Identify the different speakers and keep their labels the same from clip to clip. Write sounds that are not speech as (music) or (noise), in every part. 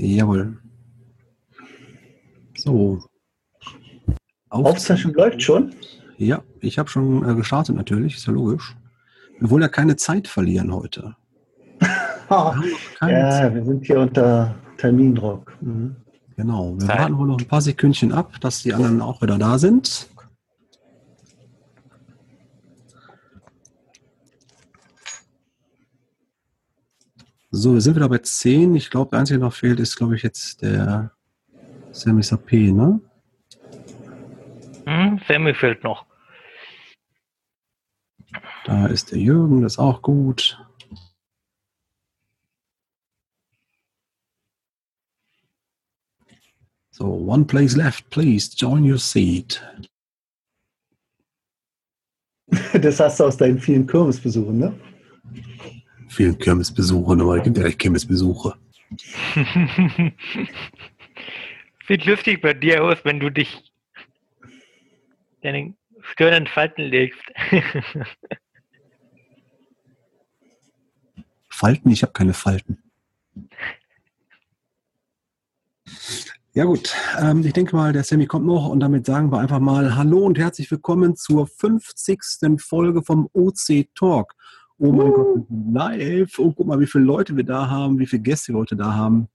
Speaker 1: Jawohl. So.
Speaker 2: Aufzeichnung läuft schon?
Speaker 1: Ja, ich habe schon äh, gestartet natürlich, ist ja logisch. Wir wollen ja keine Zeit verlieren heute. (laughs)
Speaker 2: wir ja, Zeit. wir sind hier unter Termindruck. Mhm.
Speaker 1: Genau, wir Zeit. warten wohl noch ein paar Sekündchen ab, dass die anderen auch wieder da sind. So, wir sind wieder bei 10. Ich glaube, der einzige, der noch fehlt, ist, glaube ich, jetzt der Sammy Sapé, ne?
Speaker 3: Hm, Sammy fehlt noch.
Speaker 1: Da ist der Jürgen, das ist auch gut. So, one place left, please join your seat. (laughs)
Speaker 2: Das hast du aus deinen vielen Kirmesbesuchen, ne?
Speaker 1: Vielen Kirmesbesuchen, aber es gibt ja echt Kirmesbesuche. (laughs)
Speaker 3: Sieht lustig bei dir aus, wenn du dich deine Stirn in Falten legst. (laughs)
Speaker 1: Falten? Ich habe keine Falten. Ja gut, ähm, ich denke mal, der Sammy kommt noch und damit sagen wir einfach mal Hallo und herzlich willkommen zur 50. Folge vom OC Talk. Oh mein uh. Gott, live. Oh, guck mal, wie viele Leute wir da haben, wie viele Gäste wir heute da haben.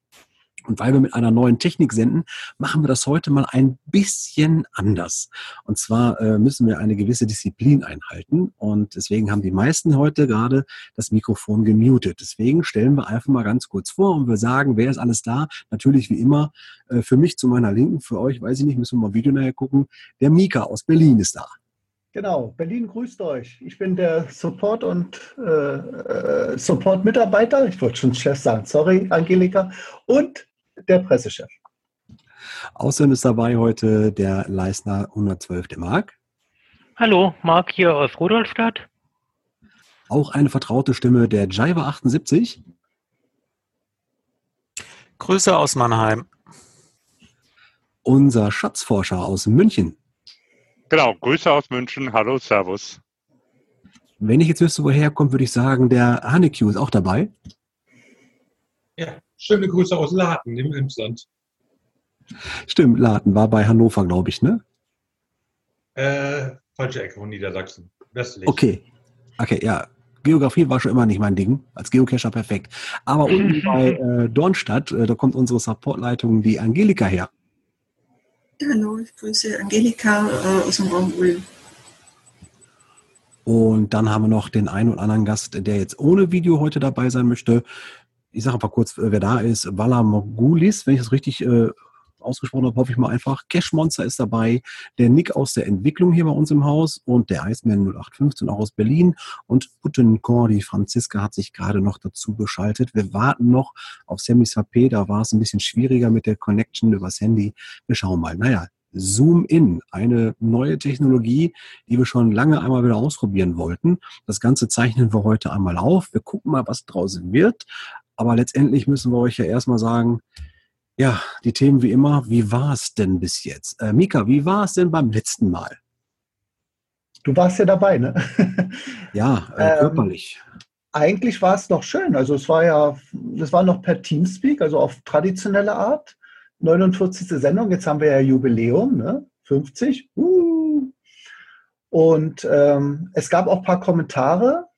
Speaker 1: Und weil wir mit einer neuen Technik senden, machen wir das heute mal ein bisschen anders. Und zwar äh, müssen wir eine gewisse Disziplin einhalten. Und deswegen haben die meisten heute gerade das Mikrofon gemutet. Deswegen stellen wir einfach mal ganz kurz vor und wir sagen, wer ist alles da? Natürlich wie immer äh, für mich zu meiner Linken, für euch weiß ich nicht, müssen wir mal Video nachher gucken. Der Mika aus Berlin ist da.
Speaker 2: Genau, Berlin grüßt euch. Ich bin der Support- und äh, äh Support-Mitarbeiter. Ich wollte schon Chef sagen, sorry, Angelika. Und der Pressechef.
Speaker 1: Außerdem ist dabei heute der Leisner 112, der Marc.
Speaker 3: Hallo, Marc hier aus Rudolstadt.
Speaker 1: Auch eine vertraute Stimme, der Jaiva 78.
Speaker 4: Grüße aus Mannheim.
Speaker 1: Unser Schatzforscher aus München.
Speaker 5: Genau, Grüße aus München. Hallo, Servus.
Speaker 1: Wenn ich jetzt wüsste, woher kommt, würde ich sagen, der Hanneque ist auch dabei.
Speaker 6: Ja, schöne Grüße aus Laden im Emsland.
Speaker 1: Stimmt, Laden war bei Hannover, glaube ich, ne?
Speaker 6: Äh, falsche Ecke von Niedersachsen.
Speaker 1: Westlich. Okay. Okay, ja. Geografie war schon immer nicht mein Ding. Als Geocacher perfekt. Aber unten (laughs) bei äh, Dornstadt, äh, da kommt unsere Supportleitung, die Angelika her.
Speaker 7: Hallo, ich grüße Angelika äh, aus dem Raum Ulm.
Speaker 1: Und dann haben wir noch den einen oder anderen Gast, der jetzt ohne Video heute dabei sein möchte ich sage einfach kurz, äh, wer da ist, Vala Mogulis, wenn ich das richtig äh, ausgesprochen habe, hoffe ich mal einfach. Cash Monster ist dabei, der Nick aus der Entwicklung hier bei uns im Haus und der Iceman 0815 auch aus Berlin und Buttenkor, die Franziska hat sich gerade noch dazu geschaltet. Wir warten noch auf Sammy Sapé, da war es ein bisschen schwieriger mit der Connection übers Handy. Wir schauen mal. Naja, Zoom In, eine neue Technologie, die wir schon lange einmal wieder ausprobieren wollten. Das Ganze zeichnen wir heute einmal auf. Wir gucken mal, was draußen wird. Aber letztendlich müssen wir euch ja erstmal sagen, ja, die Themen wie immer, wie war es denn bis jetzt? Äh, Mika, wie war es denn beim letzten Mal?
Speaker 2: Du warst ja dabei, ne?
Speaker 1: ja, äh, (laughs) ähm, körperlich.
Speaker 2: Ähm, eigentlich war es noch schön. Also es war ja, es war noch per Teamspeak, also auf traditionelle Art. 49. Sendung, jetzt haben wir ja Jubiläum, ne? 50. Uh. Und ähm, es gab auch ein paar Kommentare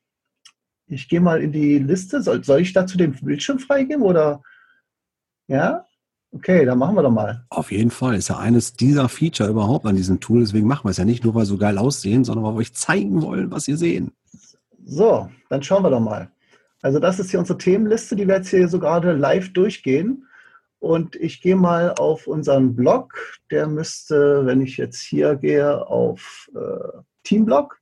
Speaker 2: ich gehe mal in die Liste. Soll, soll ich dazu den Bildschirm freigeben oder? Ja? Okay, dann machen wir doch mal.
Speaker 1: Auf jeden Fall. Ist ja eines dieser Feature überhaupt an diesem Tool. Deswegen machen wir es ja nicht nur, weil wir so geil aussehen, sondern weil wir euch zeigen wollen, was ihr sehen.
Speaker 2: So, dann schauen wir doch mal. Also das ist hier unsere Themenliste, die wir jetzt hier so gerade live durchgehen. Und ich gehe mal auf unseren Blog. Der müsste, wenn ich jetzt hier gehe, auf äh, Teamblog.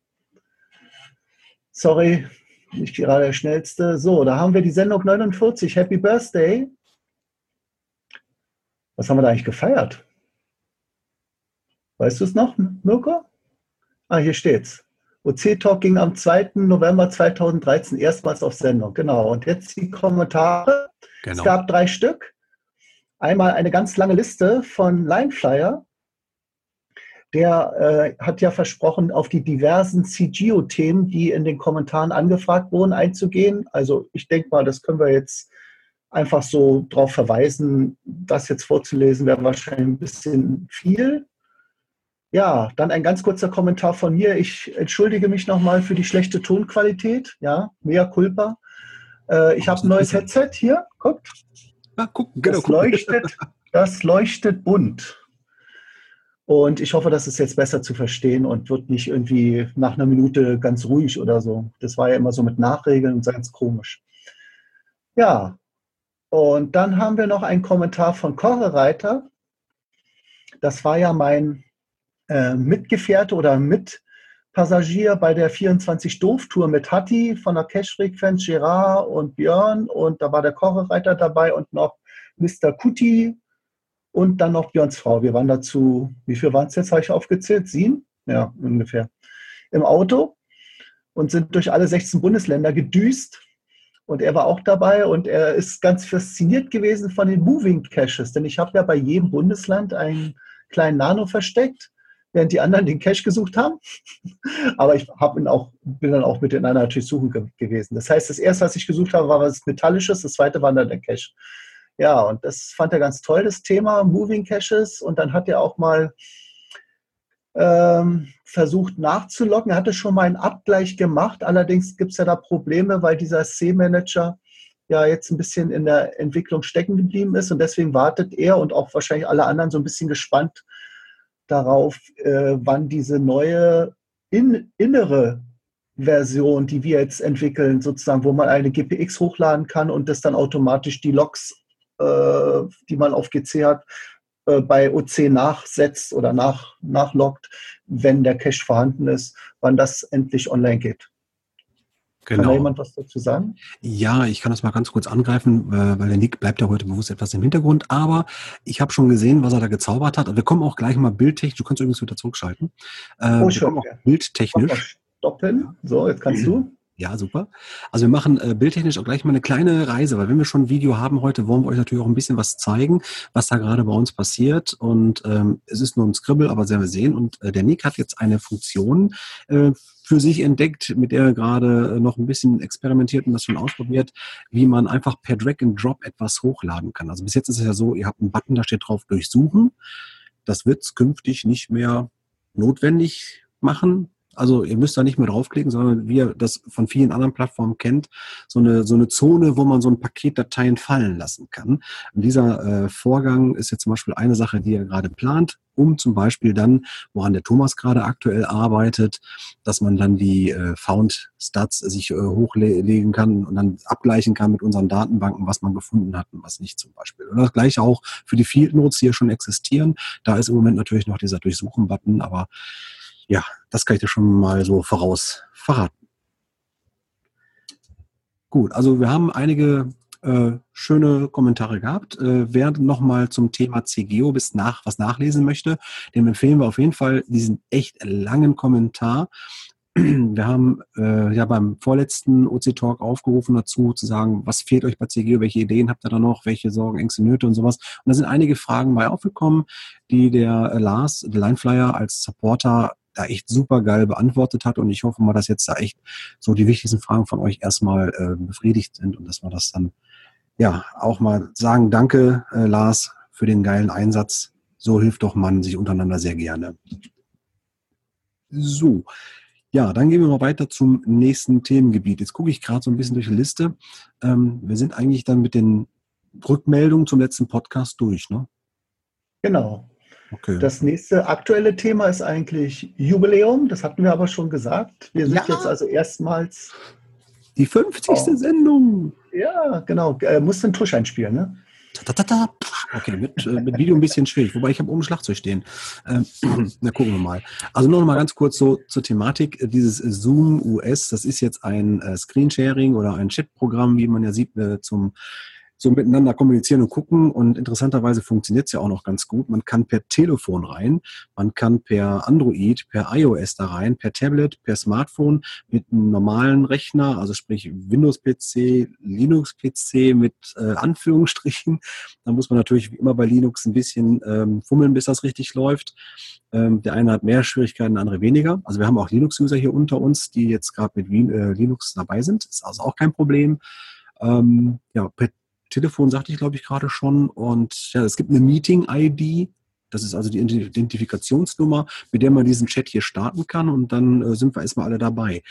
Speaker 2: Sorry, nicht gerade der schnellste. So, da haben wir die Sendung 49. Happy Birthday. Was haben wir da eigentlich gefeiert? Weißt du es noch, Mirko? Ah, hier steht's. OC-Talk ging am 2. November 2013 erstmals auf Sendung. Genau. Und jetzt die Kommentare. Genau. Es gab drei Stück. Einmal eine ganz lange Liste von Lineflyer der äh, hat ja versprochen, auf die diversen CGO-Themen, die in den Kommentaren angefragt wurden, einzugehen. Also ich denke mal, das können wir jetzt einfach so darauf verweisen, das jetzt vorzulesen, wäre wahrscheinlich ein bisschen viel. Ja, dann ein ganz kurzer Kommentar von mir. Ich entschuldige mich nochmal für die schlechte Tonqualität. Ja, mea culpa. Äh, ich habe ein neues Headset hier. Guckt.
Speaker 1: Ja, gucken, genau.
Speaker 2: Das leuchtet, (laughs) das leuchtet bunt. Und ich hoffe, das ist jetzt besser zu verstehen und wird nicht irgendwie nach einer Minute ganz ruhig oder so. Das war ja immer so mit Nachregeln und ganz komisch. Ja, und dann haben wir noch einen Kommentar von Kochereiter. Das war ja mein äh, Mitgefährte oder Mitpassagier bei der 24-Doof-Tour mit Hatti von der Cash-Frequenz, Gerard und Björn. Und da war der Kochereiter dabei und noch Mr. Kuti und dann noch Björns Frau. Wir waren dazu, wie viel waren es jetzt, habe ich aufgezählt? Sieben? Ja, ungefähr. Im Auto und sind durch alle 16 Bundesländer gedüst. Und er war auch dabei und er ist ganz fasziniert gewesen von den Moving Caches, denn ich habe ja bei jedem Bundesland einen kleinen Nano versteckt, während die anderen den Cache gesucht haben. (laughs) Aber ich ihn auch, bin dann auch mit den anderen natürlich suchen ge gewesen. Das heißt, das erste, was ich gesucht habe, war was Metallisches, das zweite war dann der Cache. Ja, und das fand er ganz toll, das Thema Moving Caches. Und dann hat er auch mal ähm, versucht nachzulocken. Er hatte schon mal einen Abgleich gemacht. Allerdings gibt es ja da Probleme, weil dieser C-Manager ja jetzt ein bisschen in der Entwicklung stecken geblieben ist. Und deswegen wartet er und auch wahrscheinlich alle anderen so ein bisschen gespannt darauf, äh, wann diese neue in, innere Version, die wir jetzt entwickeln, sozusagen, wo man eine GPX hochladen kann und das dann automatisch die Logs äh, die man auf GC hat, äh, bei OC nachsetzt oder nach, nachloggt, wenn der Cache vorhanden ist, wann das endlich online geht. Genau. Kann da jemand was dazu sagen?
Speaker 1: Ja, ich kann das mal ganz kurz angreifen, äh, weil der Nick bleibt ja heute bewusst etwas im Hintergrund. Aber ich habe schon gesehen, was er da gezaubert hat. Wir kommen auch gleich mal bildtechnisch. Du kannst übrigens wieder zurückschalten.
Speaker 2: oh, schon.
Speaker 1: Bildtechnisch.
Speaker 2: Stoppen. So, jetzt kannst du.
Speaker 1: Ja, super. Also wir machen äh, bildtechnisch auch gleich mal eine kleine Reise, weil wenn wir schon ein Video haben heute, wollen wir euch natürlich auch ein bisschen was zeigen, was da gerade bei uns passiert. Und ähm, es ist nur ein Scribble, aber sehr wir sehen. Und äh, der Nick hat jetzt eine Funktion äh, für sich entdeckt, mit der er gerade äh, noch ein bisschen experimentiert und das schon ausprobiert, wie man einfach per Drag and Drop etwas hochladen kann. Also bis jetzt ist es ja so, ihr habt einen Button, da steht drauf Durchsuchen. Das wird künftig nicht mehr notwendig machen, also ihr müsst da nicht mehr draufklicken, sondern wie ihr das von vielen anderen Plattformen kennt, so eine, so eine Zone, wo man so ein Paket Dateien fallen lassen kann. Und dieser äh, Vorgang ist jetzt zum Beispiel eine Sache, die er gerade plant, um zum Beispiel dann, woran der Thomas gerade aktuell arbeitet, dass man dann die äh, Found Stats sich äh, hochlegen kann und dann abgleichen kann mit unseren Datenbanken, was man gefunden hat und was nicht zum Beispiel. Und das gleiche auch für die Field Notes, die ja schon existieren. Da ist im Moment natürlich noch dieser Durchsuchen-Button, aber ja, das kann ich dir schon mal so voraus verraten. Gut, also wir haben einige äh, schöne Kommentare gehabt. Äh, wer nochmal zum Thema CGO bis nach, was nachlesen möchte, dem empfehlen wir auf jeden Fall diesen echt langen Kommentar. Wir haben äh, ja beim vorletzten OC-Talk aufgerufen dazu, zu sagen, was fehlt euch bei CGO, welche Ideen habt ihr da noch, welche Sorgen, Ängste, Nöte und sowas. Und da sind einige Fragen bei aufgekommen, die der äh, Lars, der Lineflyer als Supporter da echt super geil beantwortet hat. Und ich hoffe mal, dass jetzt da echt so die wichtigsten Fragen von euch erstmal äh, befriedigt sind und dass wir das dann ja auch mal sagen, danke äh, Lars für den geilen Einsatz. So hilft doch man sich untereinander sehr gerne. So, ja, dann gehen wir mal weiter zum nächsten Themengebiet. Jetzt gucke ich gerade so ein bisschen durch die Liste. Ähm, wir sind eigentlich dann mit den Rückmeldungen zum letzten Podcast durch, ne?
Speaker 2: Genau. Okay. Das nächste aktuelle Thema ist eigentlich Jubiläum. Das hatten wir aber schon gesagt. Wir sind ja. jetzt also erstmals.
Speaker 1: Die 50. Oh. Sendung.
Speaker 2: Ja, genau. Äh, muss den Tusch einspielen, ne?
Speaker 1: Okay, mit, äh, mit Video ein bisschen schwierig, wobei ich habe oben Schlagzeug stehen. Ähm, (clears throat) na, gucken wir mal. Also nur noch mal ganz kurz so zur Thematik. Dieses Zoom US, das ist jetzt ein äh, Screensharing oder ein Chatprogramm, wie man ja sieht, äh, zum so miteinander kommunizieren und gucken. Und interessanterweise funktioniert es ja auch noch ganz gut. Man kann per Telefon rein, man kann per Android, per iOS da rein, per Tablet, per Smartphone mit einem normalen Rechner, also sprich Windows-PC, Linux-PC mit äh, Anführungsstrichen. Da muss man natürlich wie immer bei Linux ein bisschen ähm, fummeln, bis das richtig läuft. Ähm, der eine hat mehr Schwierigkeiten, der andere weniger. Also wir haben auch Linux-User hier unter uns, die jetzt gerade mit äh, Linux dabei sind. Ist also auch kein Problem. Ähm, ja, per Telefon sagte ich, glaube ich, gerade schon. Und ja, es gibt eine Meeting-ID. Das ist also die Identifikationsnummer, mit der man diesen Chat hier starten kann. Und dann äh, sind wir erstmal alle dabei.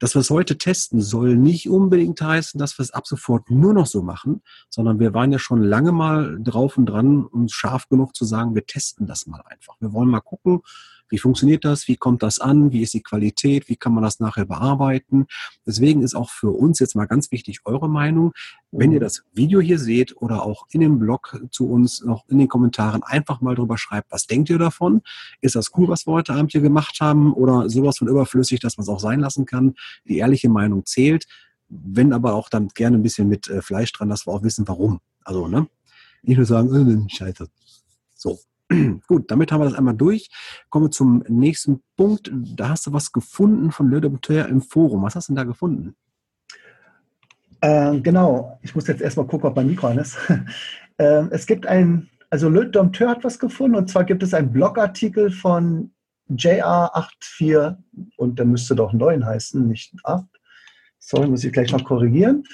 Speaker 1: Dass wir es heute testen, soll nicht unbedingt heißen, dass wir es ab sofort nur noch so machen, sondern wir waren ja schon lange mal drauf und dran, uns scharf genug zu sagen, wir testen das mal einfach. Wir wollen mal gucken, wie funktioniert das? Wie kommt das an? Wie ist die Qualität? Wie kann man das nachher bearbeiten? Deswegen ist auch für uns jetzt mal ganz wichtig eure Meinung. Wenn ihr das Video hier seht oder auch in dem Blog zu uns noch in den Kommentaren einfach mal drüber schreibt, was denkt ihr davon? Ist das cool, was wir heute Abend hier gemacht haben oder sowas von überflüssig, dass man es auch sein lassen kann? Die ehrliche Meinung zählt. Wenn aber auch dann gerne ein bisschen mit äh, Fleisch dran, dass wir auch wissen, warum. Also, ne? Nicht nur sagen, (laughs) äh, scheiße. So. (clears throat) Gut, damit haben wir das einmal durch. Kommen wir zum nächsten Punkt. Da hast du was gefunden von Le im Forum. Was hast du denn da gefunden?
Speaker 2: Äh, genau, ich muss jetzt erstmal gucken, ob mein Mikro an ist. (laughs) äh, es gibt ein, also Le Dompteur hat was gefunden und zwar gibt es einen Blogartikel von JR84 und der müsste doch 9 heißen, nicht 8. Sorry, muss ich gleich noch korrigieren.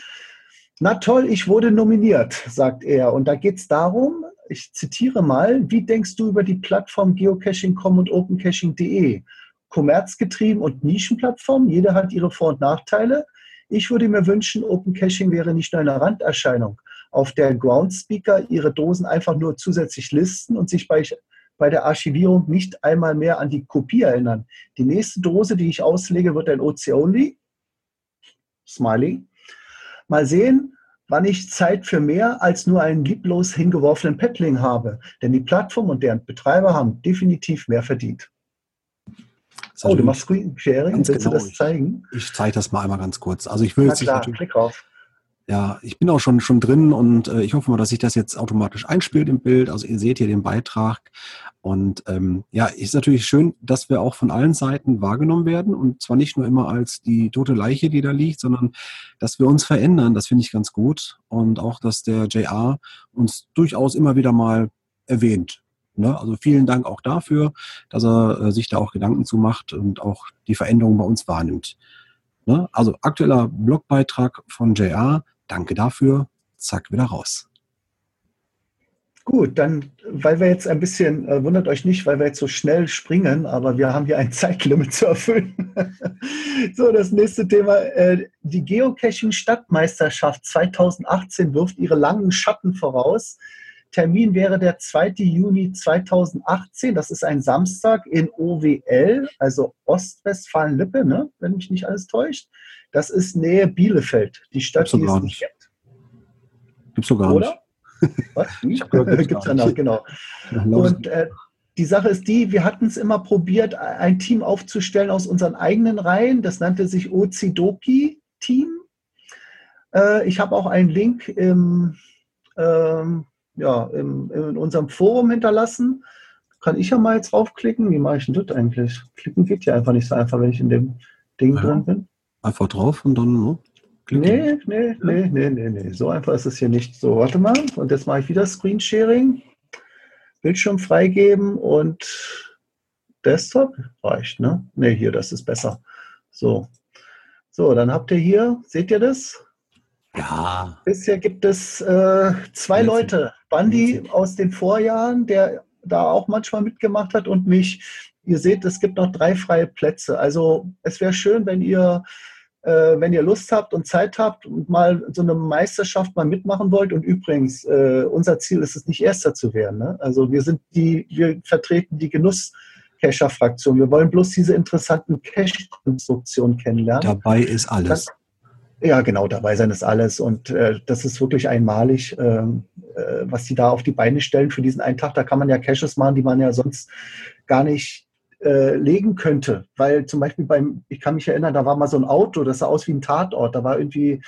Speaker 2: Na toll, ich wurde nominiert, sagt er. Und da geht es darum, ich zitiere mal, wie denkst du über die Plattform geocaching.com und opencaching.de? Kommerzgetrieben und Nischenplattform, jeder hat ihre Vor- und Nachteile. Ich würde mir wünschen, Open Caching wäre nicht nur eine Randerscheinung, auf der Groundspeaker ihre Dosen einfach nur zusätzlich listen und sich bei, bei der Archivierung nicht einmal mehr an die Kopie erinnern. Die nächste Dose, die ich auslege, wird ein OC-Only. Smiley. Mal sehen, wann ich Zeit für mehr als nur einen lieblos hingeworfenen Paddling habe. Denn die Plattform und deren Betreiber haben definitiv mehr verdient. Oh, du machst Screen Sharing, willst genau. du das zeigen?
Speaker 1: Ich, ich zeige das mal einmal ganz kurz. Also ich will
Speaker 2: jetzt klar, klick drauf.
Speaker 1: Ja, ich bin auch schon, schon drin und äh, ich hoffe mal, dass sich das jetzt automatisch einspielt im Bild. Also ihr seht hier den Beitrag. Und ähm, ja, ist natürlich schön, dass wir auch von allen Seiten wahrgenommen werden und zwar nicht nur immer als die tote Leiche, die da liegt, sondern dass wir uns verändern. Das finde ich ganz gut. Und auch, dass der JR uns durchaus immer wieder mal erwähnt. Ne? Also vielen Dank auch dafür, dass er äh, sich da auch Gedanken zu macht und auch die Veränderung bei uns wahrnimmt. Ne? Also aktueller Blogbeitrag von JR Danke dafür. Zack, wieder raus.
Speaker 2: Gut, dann, weil wir jetzt ein bisschen, äh, wundert euch nicht, weil wir jetzt so schnell springen, aber wir haben hier ein (laughs) Zeitlimit zu erfüllen. (laughs) so, das nächste Thema. Äh, die Geocaching-Stadtmeisterschaft 2018 wirft ihre langen Schatten voraus. Termin wäre der 2. Juni 2018. Das ist ein Samstag in OWL, also Ostwestfalen-Lippe, ne? wenn mich nicht alles täuscht. Das ist Nähe Bielefeld, die Stadt,
Speaker 1: die es nicht gibt. Gibt's doch gar Oder? nicht. (laughs) Was?
Speaker 2: Ich gehört, gibt's ja noch, genau. Und äh, die Sache ist die, wir hatten es immer probiert, ein Team aufzustellen aus unseren eigenen Reihen. Das nannte sich Ozidoki Team. Äh, ich habe auch einen Link im, ähm, ja, im, in unserem Forum hinterlassen. Kann ich ja mal jetzt draufklicken? Wie mache ich denn das eigentlich? Klicken geht ja einfach nicht so einfach, wenn ich in dem Ding ja. drin bin.
Speaker 1: Einfach drauf und dann
Speaker 2: ne? Nee, nee, nee, nee, nee, nee. So einfach ist es hier nicht. So, warte mal. Und jetzt mache ich wieder Screensharing. Bildschirm freigeben und Desktop reicht, ne? Ne, hier, das ist besser. So. So, dann habt ihr hier, seht ihr das?
Speaker 1: Ja.
Speaker 2: Bisher gibt es äh, zwei Witzig. Leute. Bandi aus den Vorjahren, der da auch manchmal mitgemacht hat und mich. Ihr seht, es gibt noch drei freie Plätze. Also es wäre schön, wenn ihr äh, wenn ihr Lust habt und Zeit habt und mal so eine Meisterschaft mal mitmachen wollt. Und übrigens, äh, unser Ziel ist es nicht Erster zu werden. Ne? Also wir sind die, wir vertreten die Genuss. Cacher-Fraktion. Wir wollen bloß diese interessanten Cache-Konstruktionen kennenlernen.
Speaker 1: Dabei ist alles.
Speaker 2: Ja, genau, dabei sein ist alles. Und äh, das ist wirklich einmalig, ähm, äh, was sie da auf die Beine stellen für diesen einen Tag. Da kann man ja Caches machen, die man ja sonst gar nicht äh, legen könnte. Weil zum Beispiel beim, ich kann mich erinnern, da war mal so ein Auto, das sah aus wie ein Tatort. Da war irgendwie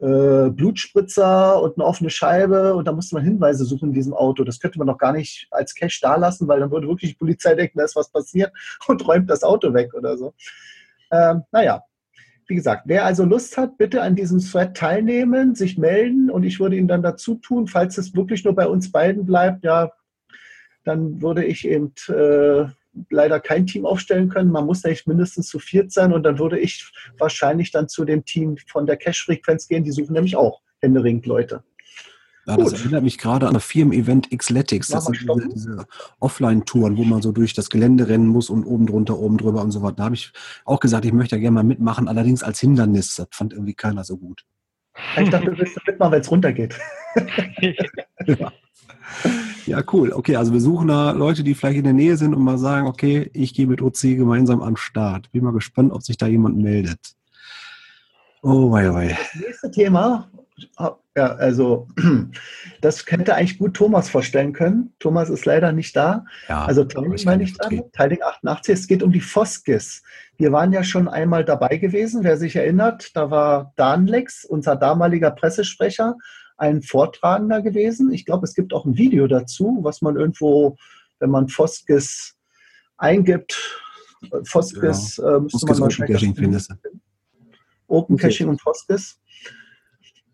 Speaker 2: äh, Blutspritzer und eine offene Scheibe und da musste man Hinweise suchen in diesem Auto. Das könnte man doch gar nicht als Cash da lassen, weil dann würde wirklich die Polizei denken, da ist was passiert (laughs) und räumt das Auto weg oder so. Ähm, naja, wie gesagt, wer also Lust hat, bitte an diesem Thread teilnehmen, sich melden und ich würde ihn dann dazu tun, falls es wirklich nur bei uns beiden bleibt, ja, dann würde ich eben äh, leider kein Team aufstellen können. Man muss echt mindestens zu viert sein und dann würde ich wahrscheinlich dann zu dem Team von der Cash-Frequenz gehen. Die suchen nämlich auch händeringend Leute.
Speaker 1: Ja, das
Speaker 2: Gut.
Speaker 1: erinnert mich gerade an das Firmen-Event Xletics. Das sind diese, diese Offline-Touren, wo man so durch das Gelände rennen muss und oben drunter, oben drüber und so weiter. Da habe ich auch gesagt, ich möchte ja gerne mal mitmachen, allerdings als Hindernis. Das fand irgendwie keiner so gut.
Speaker 2: Ich dachte, du willst mitmachen, wenn es runtergeht. (laughs) (laughs)
Speaker 1: Ja, cool. Okay, also wir suchen da Leute, die vielleicht in der Nähe sind und mal sagen, okay, ich gehe mit OC gemeinsam am Start. Bin mal gespannt, ob sich da jemand meldet. Oh, wei, wei.
Speaker 2: Das nächste Thema, ja, also (clears throat) das hätte eigentlich gut Thomas vorstellen können. Thomas ist leider nicht da.
Speaker 1: Ja,
Speaker 2: Also Teiling meine ich dann. Teiling 88, es geht um die Foskis. Wir waren ja schon einmal dabei gewesen, wer sich erinnert, da war Danlex, unser damaliger Pressesprecher, ein Vortragender gewesen. Ich glaube, es gibt auch ein Video dazu, was man irgendwo, wenn man Foskis eingibt, äh, Foskis, äh, müsste
Speaker 1: Foskis
Speaker 2: man
Speaker 1: Open Caching findest du.
Speaker 2: Open
Speaker 1: Okay.
Speaker 2: Caching und Foskis.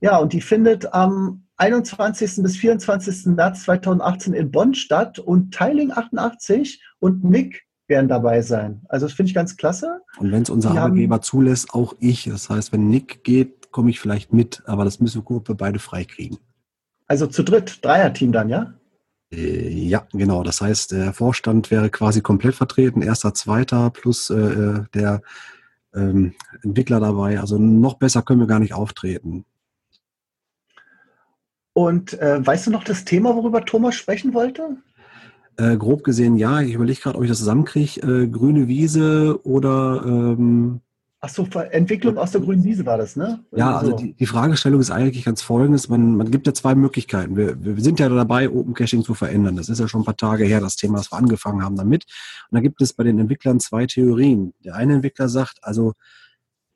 Speaker 2: Ja, und die findet am 21. bis 24. März 2018 in Bonn statt und Teiling 88 und Nick werden dabei sein. Also das finde ich ganz klasse.
Speaker 1: Und wenn es unser Arbeitgeber zulässt, auch ich. Das heißt, wenn Nick geht, komme ich vielleicht mit, aber das müssen wir gucken, ob wir beide freikriegen.
Speaker 2: Also zu dritt, Dreierteam dann, ja?
Speaker 1: Äh, ja, genau. Das heißt, der Vorstand wäre quasi komplett vertreten, erster, zweiter plus äh, der ähm, Entwickler dabei. Also noch besser können wir gar nicht auftreten.
Speaker 2: Und äh, weißt du noch das Thema, worüber Thomas sprechen wollte?
Speaker 1: Äh, grob gesehen, ja. Ich überlege gerade, ob ich das zusammenkriege. Äh, grüne Wiese oder ähm,
Speaker 2: Ach so, Entwicklung aus der grünen Wiese war das, ne?
Speaker 1: Ja, also
Speaker 2: So.
Speaker 1: die, die Fragestellung ist eigentlich ganz folgendes. Man, man gibt ja zwei Möglichkeiten. Wir, wir sind ja dabei, Open Caching zu verändern. Das ist ja schon ein paar Tage her, das Thema, das wir angefangen haben damit. Und da gibt es bei den Entwicklern zwei Theorien. Der eine Entwickler sagt, also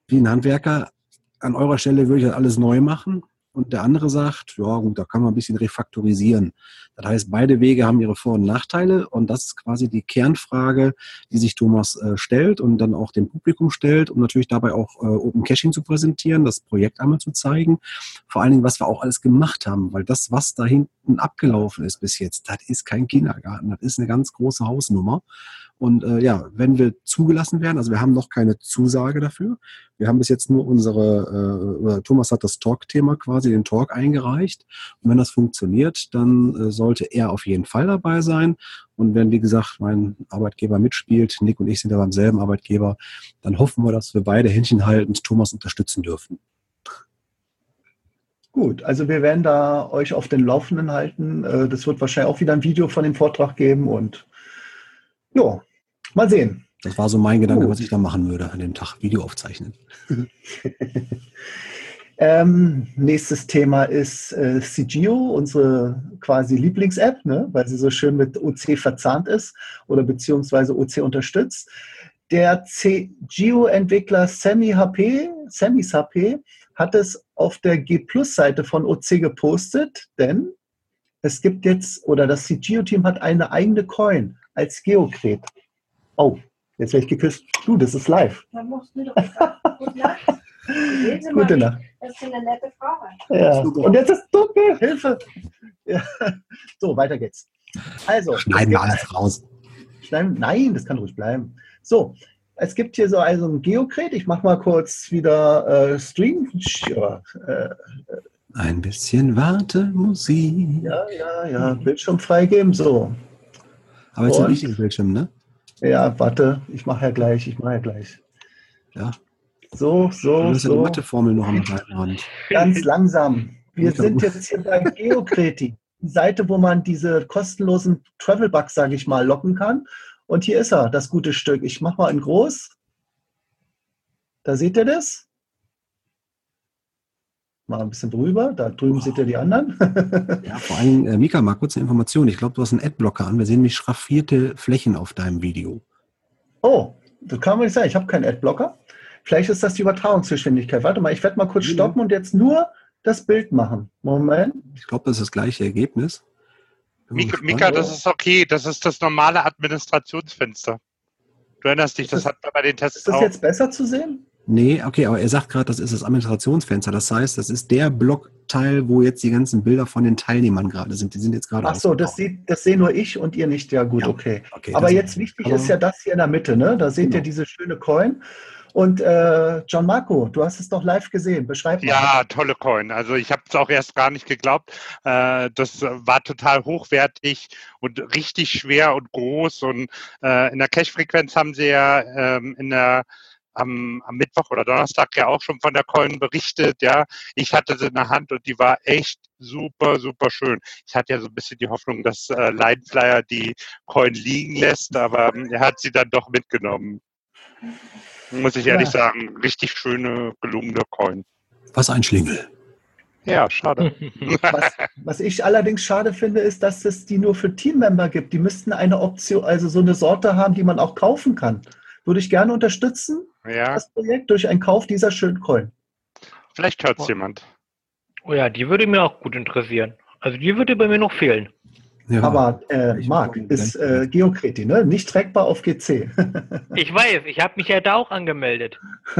Speaker 1: wie ein Handwerker, an eurer Stelle würde ich das alles neu machen. Und der andere sagt, ja gut, da kann man ein bisschen refaktorisieren. Das heißt, beide Wege haben ihre Vor- und Nachteile. Und das ist quasi die Kernfrage, die sich Thomas äh, stellt und dann auch dem Publikum stellt, um natürlich dabei auch äh, Open Caching zu präsentieren, das Projekt einmal zu zeigen. Vor allen Dingen, was wir auch alles gemacht haben, weil das, was da hinten abgelaufen ist bis jetzt, das ist kein Kindergarten, das ist eine ganz große Hausnummer. Und äh, ja, wenn wir zugelassen werden, also wir haben noch keine Zusage dafür. Wir haben bis jetzt nur unsere, äh, Thomas hat das Talk-Thema quasi, den Talk eingereicht. Und wenn das funktioniert, dann äh, sollte er auf jeden Fall dabei sein. Und wenn, wie gesagt, mein Arbeitgeber mitspielt, Nick und ich sind ja beim selben Arbeitgeber, dann hoffen wir, dass wir beide händchenhaltend Thomas unterstützen dürfen.
Speaker 2: Gut, also wir werden da euch auf den Laufenden halten. Äh, Das wird wahrscheinlich auch wieder ein Video von dem Vortrag geben und ja, mal sehen.
Speaker 1: Das war so mein Gedanke,
Speaker 2: Gut.
Speaker 1: was ich da machen würde, an dem Tag Video aufzeichnen. (laughs)
Speaker 2: Ähm, nächstes Thema ist äh, CGO, unsere quasi Lieblings-App, ne, weil sie so schön mit OC verzahnt ist oder beziehungsweise OC unterstützt. Der CGO-Entwickler Sammy HP, Sammys HP, hat es auf der G-Plus-Seite von OC gepostet, denn es gibt jetzt, oder das CGO-Team hat eine eigene Coin als Geokret. Oh, jetzt werde ich geküsst. Du, das ist live.
Speaker 8: Da musst du doch sagen, (laughs) Gute Nacht.
Speaker 2: Gute Nacht.
Speaker 8: Das ist eine nette Frau.
Speaker 2: Ja. Und jetzt ist dunkel. Hilfe. Ja. So, weiter geht's. Also,
Speaker 1: Schneiden wir alles raus.
Speaker 2: Schneiden, nein, das kann ruhig bleiben. So, es gibt hier so also ein Geokret. Ich mache mal kurz wieder äh, Stream. Ja, äh,
Speaker 1: Ein bisschen Wartemusik.
Speaker 2: ja, ja, ja, Bildschirm freigeben. So,
Speaker 1: Aber jetzt
Speaker 2: Und-
Speaker 1: ein richtiges Bildschirm, ne?
Speaker 2: ja, warte, ich mache ja gleich, ich mache ja gleich.
Speaker 1: Ja.
Speaker 2: So,
Speaker 1: Du
Speaker 2: so,
Speaker 1: die
Speaker 2: so,
Speaker 1: Matheformel noch am Hand.
Speaker 2: ganz langsam. Wir sind jetzt hier bei Geokreti, die Seite, wo man diese kostenlosen Travel-Bugs, sage ich mal, locken kann. Und hier ist er, das gute Stück. Ich mache mal in groß. Da seht ihr das. Mal ein bisschen drüber. Da drüben seht ihr die anderen. (laughs)
Speaker 1: Ja, vor allem, äh, Mika, mal kurz eine Information. Ich glaube, du hast einen Adblocker an. Wir sehen nämlich schraffierte Flächen auf deinem Video.
Speaker 2: oh, das kann man nicht sagen. Ich habe keinen Adblocker. Vielleicht ist das die Übertragungsgeschwindigkeit. Warte mal, ich werde mal kurz stoppen und jetzt nur das Bild machen. Moment.
Speaker 1: Ich glaube, das ist das gleiche Ergebnis.
Speaker 5: Mika. Mika, das ist okay. Das ist das normale Administrationsfenster. Du erinnerst dich,
Speaker 2: Ist
Speaker 5: das
Speaker 2: das-
Speaker 5: hat man bei den Tests
Speaker 2: Ist das
Speaker 5: auch.
Speaker 2: jetzt besser zu sehen?
Speaker 1: Nee, okay, aber er sagt gerade, das ist das Administrationsfenster. Das heißt, das ist der Blockteil, wo jetzt die ganzen Bilder von den Teilnehmern gerade sind. Die sind jetzt gerade
Speaker 2: Ach so, das, sieht, das sehen nur ich und ihr nicht. Ja, gut,
Speaker 1: Ja.
Speaker 2: okay.
Speaker 1: Okay,
Speaker 2: Aber jetzt wichtig
Speaker 1: aber-
Speaker 2: ist ja das hier in der Mitte, ne? Da seht ihr
Speaker 1: Genau.
Speaker 2: diese schöne Coin. Und äh, John Marco, du hast es doch live gesehen. Beschreib mal.
Speaker 5: Ja, tolle Coin. Also ich habe es auch erst gar nicht geglaubt. Äh, das war total hochwertig und richtig schwer und groß. Und äh, in der Cache-Frequenz haben sie ja ähm, in der am, am Mittwoch oder Donnerstag ja auch schon von der Coin berichtet. Ja, ich hatte sie in der Hand und die war echt super, super schön. Ich hatte ja so ein bisschen die Hoffnung, dass äh, Lineflyer die Coin liegen lässt, aber ähm, er hat sie dann doch mitgenommen. Muss ich ehrlich
Speaker 2: Ja.
Speaker 5: sagen, richtig schöne, gelungene Coin.
Speaker 1: Was ein Schlingel.
Speaker 5: Ja, schade.
Speaker 2: Was, was ich allerdings schade finde, ist, dass es die nur für Teammember gibt. Die müssten eine Option, also so eine Sorte haben, die man auch kaufen kann. Würde ich gerne unterstützen,
Speaker 5: ja,
Speaker 2: das Projekt, durch einen Kauf dieser schönen Coin.
Speaker 5: vielleicht hört es jemand.
Speaker 3: Oh ja, die würde mir auch gut interessieren. Also die würde bei mir noch fehlen.
Speaker 1: Ja.
Speaker 2: Aber äh,
Speaker 1: Ich
Speaker 2: Marc, ist äh, Geokreti, ne? nicht trackbar auf GC. (laughs)
Speaker 3: Ich weiß, ich habe mich ja da auch angemeldet. (laughs)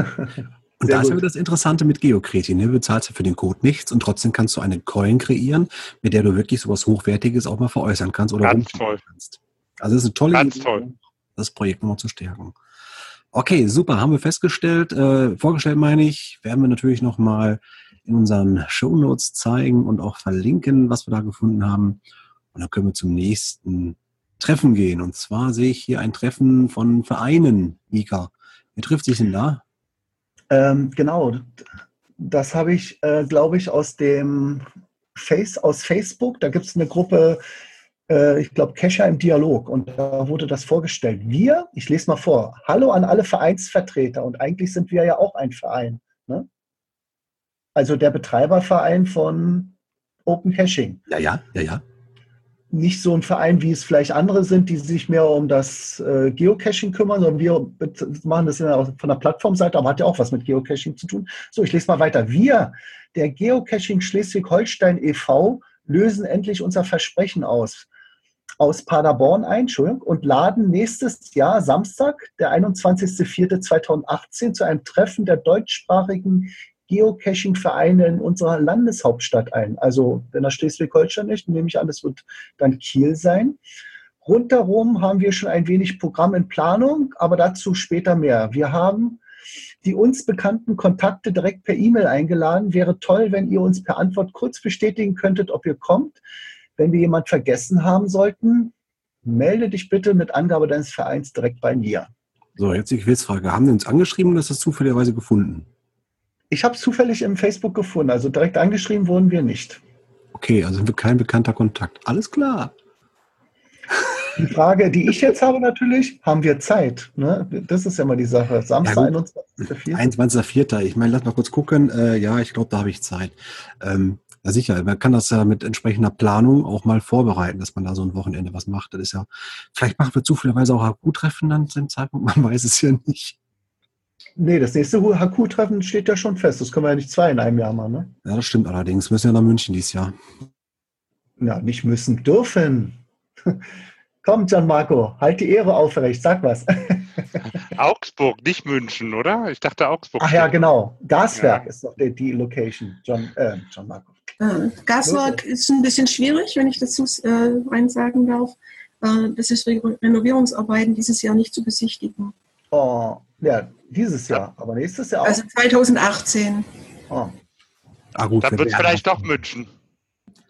Speaker 1: Und
Speaker 2: Sehr
Speaker 1: da ist ja das Interessante mit Geokreti. Ne? Du bezahlst ja für den Code nichts und trotzdem kannst du eine Coin kreieren, mit der du wirklich sowas Hochwertiges auch mal veräußern kannst oder
Speaker 5: Ganz toll.
Speaker 1: kannst. Also das ist eine tolle
Speaker 5: Ganz
Speaker 1: Idee,
Speaker 5: toll.
Speaker 1: das Projekt nochmal zu stärken. Okay, super, haben wir festgestellt. Äh, vorgestellt meine ich, werden wir natürlich nochmal in unseren Shownotes zeigen und auch verlinken, was wir da gefunden haben. Und dann können wir zum nächsten Treffen gehen. Und zwar sehe ich hier ein Treffen von Vereinen, Mika. Wer trifft sich denn da?
Speaker 2: Ähm, genau, das habe ich, äh, glaube ich, aus dem Face, aus Facebook. Da gibt es eine Gruppe, äh, ich glaube, Kescher im Dialog. Und da wurde das vorgestellt. Wir, ich lese mal vor, hallo an alle Vereinsvertreter. Und eigentlich sind wir ja auch ein Verein. Ne? Also der Betreiberverein von Open Caching.
Speaker 1: Ja, ja, ja, ja.
Speaker 2: nicht so ein Verein, wie es vielleicht andere sind, die sich mehr um das äh, Geocaching kümmern, sondern wir machen das ja von der Plattformseite, aber hat ja auch was mit Geocaching zu tun. So, ich lese mal weiter. Wir, der Geocaching Schleswig-Holstein e.V., lösen endlich unser Versprechen aus. Aus Paderborn ein, Entschuldigung, und laden nächstes Jahr, Samstag, der 21.04.2018, zu einem Treffen der deutschsprachigen Geocaching-Vereine in unserer Landeshauptstadt ein. Also, wenn das Schleswig-Holstein ist, nehme ich an, das wird dann Kiel sein. Rundherum haben wir schon ein wenig Programm in Planung, aber dazu später mehr. Wir haben die uns bekannten Kontakte direkt per E-Mail eingeladen. Wäre toll, wenn ihr uns per Antwort kurz bestätigen könntet, ob ihr kommt. Wenn wir jemand vergessen haben sollten, melde dich bitte mit Angabe deines Vereins direkt bei mir.
Speaker 1: So, jetzt die Quizfrage. Haben die uns angeschrieben oder ist das zufälligerweise gefunden?
Speaker 2: Ich habe es zufällig im Facebook gefunden, also direkt angeschrieben wurden wir nicht.
Speaker 1: Okay, also sind wir kein bekannter Kontakt. Alles klar.
Speaker 2: Die Frage, die ich jetzt habe natürlich, haben wir Zeit? Ne? Das ist ja mal die Sache. Samstag,
Speaker 1: Ja, gut.
Speaker 2: 21.04.
Speaker 1: 21.04. Ich meine, lass mal kurz gucken. Äh, ja, ich glaube, da habe ich Zeit. Ähm, ja, sicher. Man kann das ja mit entsprechender Planung auch mal vorbereiten, dass man da so ein Wochenende was macht. Das ist ja, vielleicht machen wir zufälligerweise auch HQ-Treffen dann zu dem Zeitpunkt. (laughs) Man weiß es ja nicht.
Speaker 2: Nee, das nächste HQ-Treffen steht ja schon fest. Das können wir ja nicht zwei in einem Jahr machen. Ne?
Speaker 1: Ja, das stimmt allerdings. Wir müssen ja nach München dieses Jahr.
Speaker 2: Ja, nicht müssen, dürfen. (laughs) Komm, Gianmarco, halt die Ehre aufrecht, sag was. (laughs)
Speaker 5: Augsburg, nicht München, oder? Ich dachte Augsburg.
Speaker 2: Ach ja, genau. Gaswerk
Speaker 5: Ja.
Speaker 2: ist doch die, die Location, John, äh, Gianmarco.
Speaker 7: Äh, Gaswerk ist ein bisschen schwierig, wenn ich dazu äh, eins sagen darf. Äh, das ist Renovierungsarbeiten dieses Jahr nicht zu besichtigen.
Speaker 2: Oh, ja, dieses Jahr, aber nächstes Jahr auch.
Speaker 7: Also 2018.
Speaker 2: oh.
Speaker 1: Ah, gut.
Speaker 5: Dann
Speaker 1: wir
Speaker 5: wird es vielleicht doch München.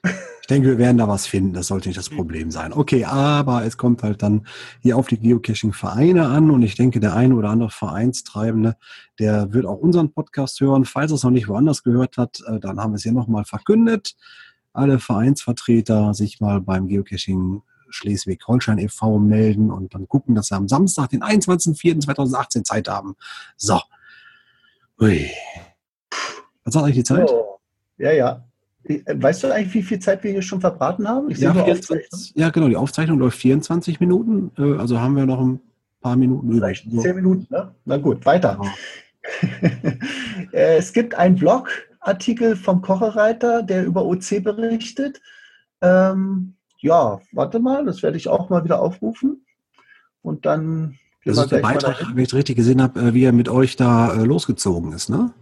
Speaker 5: (laughs)
Speaker 1: Ich denke, wir werden da was finden. Das sollte nicht das Problem sein. Okay, aber es kommt halt dann hier auf die Geocaching-Vereine an und ich denke, der eine oder andere Vereinstreibende, der wird auch unseren Podcast hören. Falls er es noch nicht woanders gehört hat, äh, dann haben wir es hier nochmal verkündet. Alle Vereinsvertreter sich mal beim Geocaching Schleswig-Holstein e.V. melden und dann gucken, dass sie am Samstag, den 21.04.2018 Zeit haben. So. Ui. Was sagt euch die Zeit?
Speaker 2: So. Ja, ja. Äh, Weißt du eigentlich, wie viel Zeit wir hier schon verbraten haben? Ich
Speaker 1: Ja,
Speaker 2: sehe nur
Speaker 1: 24,
Speaker 2: Aufzeichnung.
Speaker 1: ja, genau. Die Aufzeichnung läuft 24 Minuten. äh, Also haben wir noch ein paar Minuten übrig.
Speaker 2: Vielleicht zehn Minuten, ne? Na gut, weiter.
Speaker 1: Ja. (laughs)
Speaker 2: Äh, es gibt einen Blogartikel vom Kochereiter, der über OC berichtet. Ähm, ja, warte mal, das werde ich auch mal wieder aufrufen. Und dann
Speaker 1: Das ist der Beitrag, wenn ich es richtig gesehen habe, wie er mit euch da losgezogen ist, ne?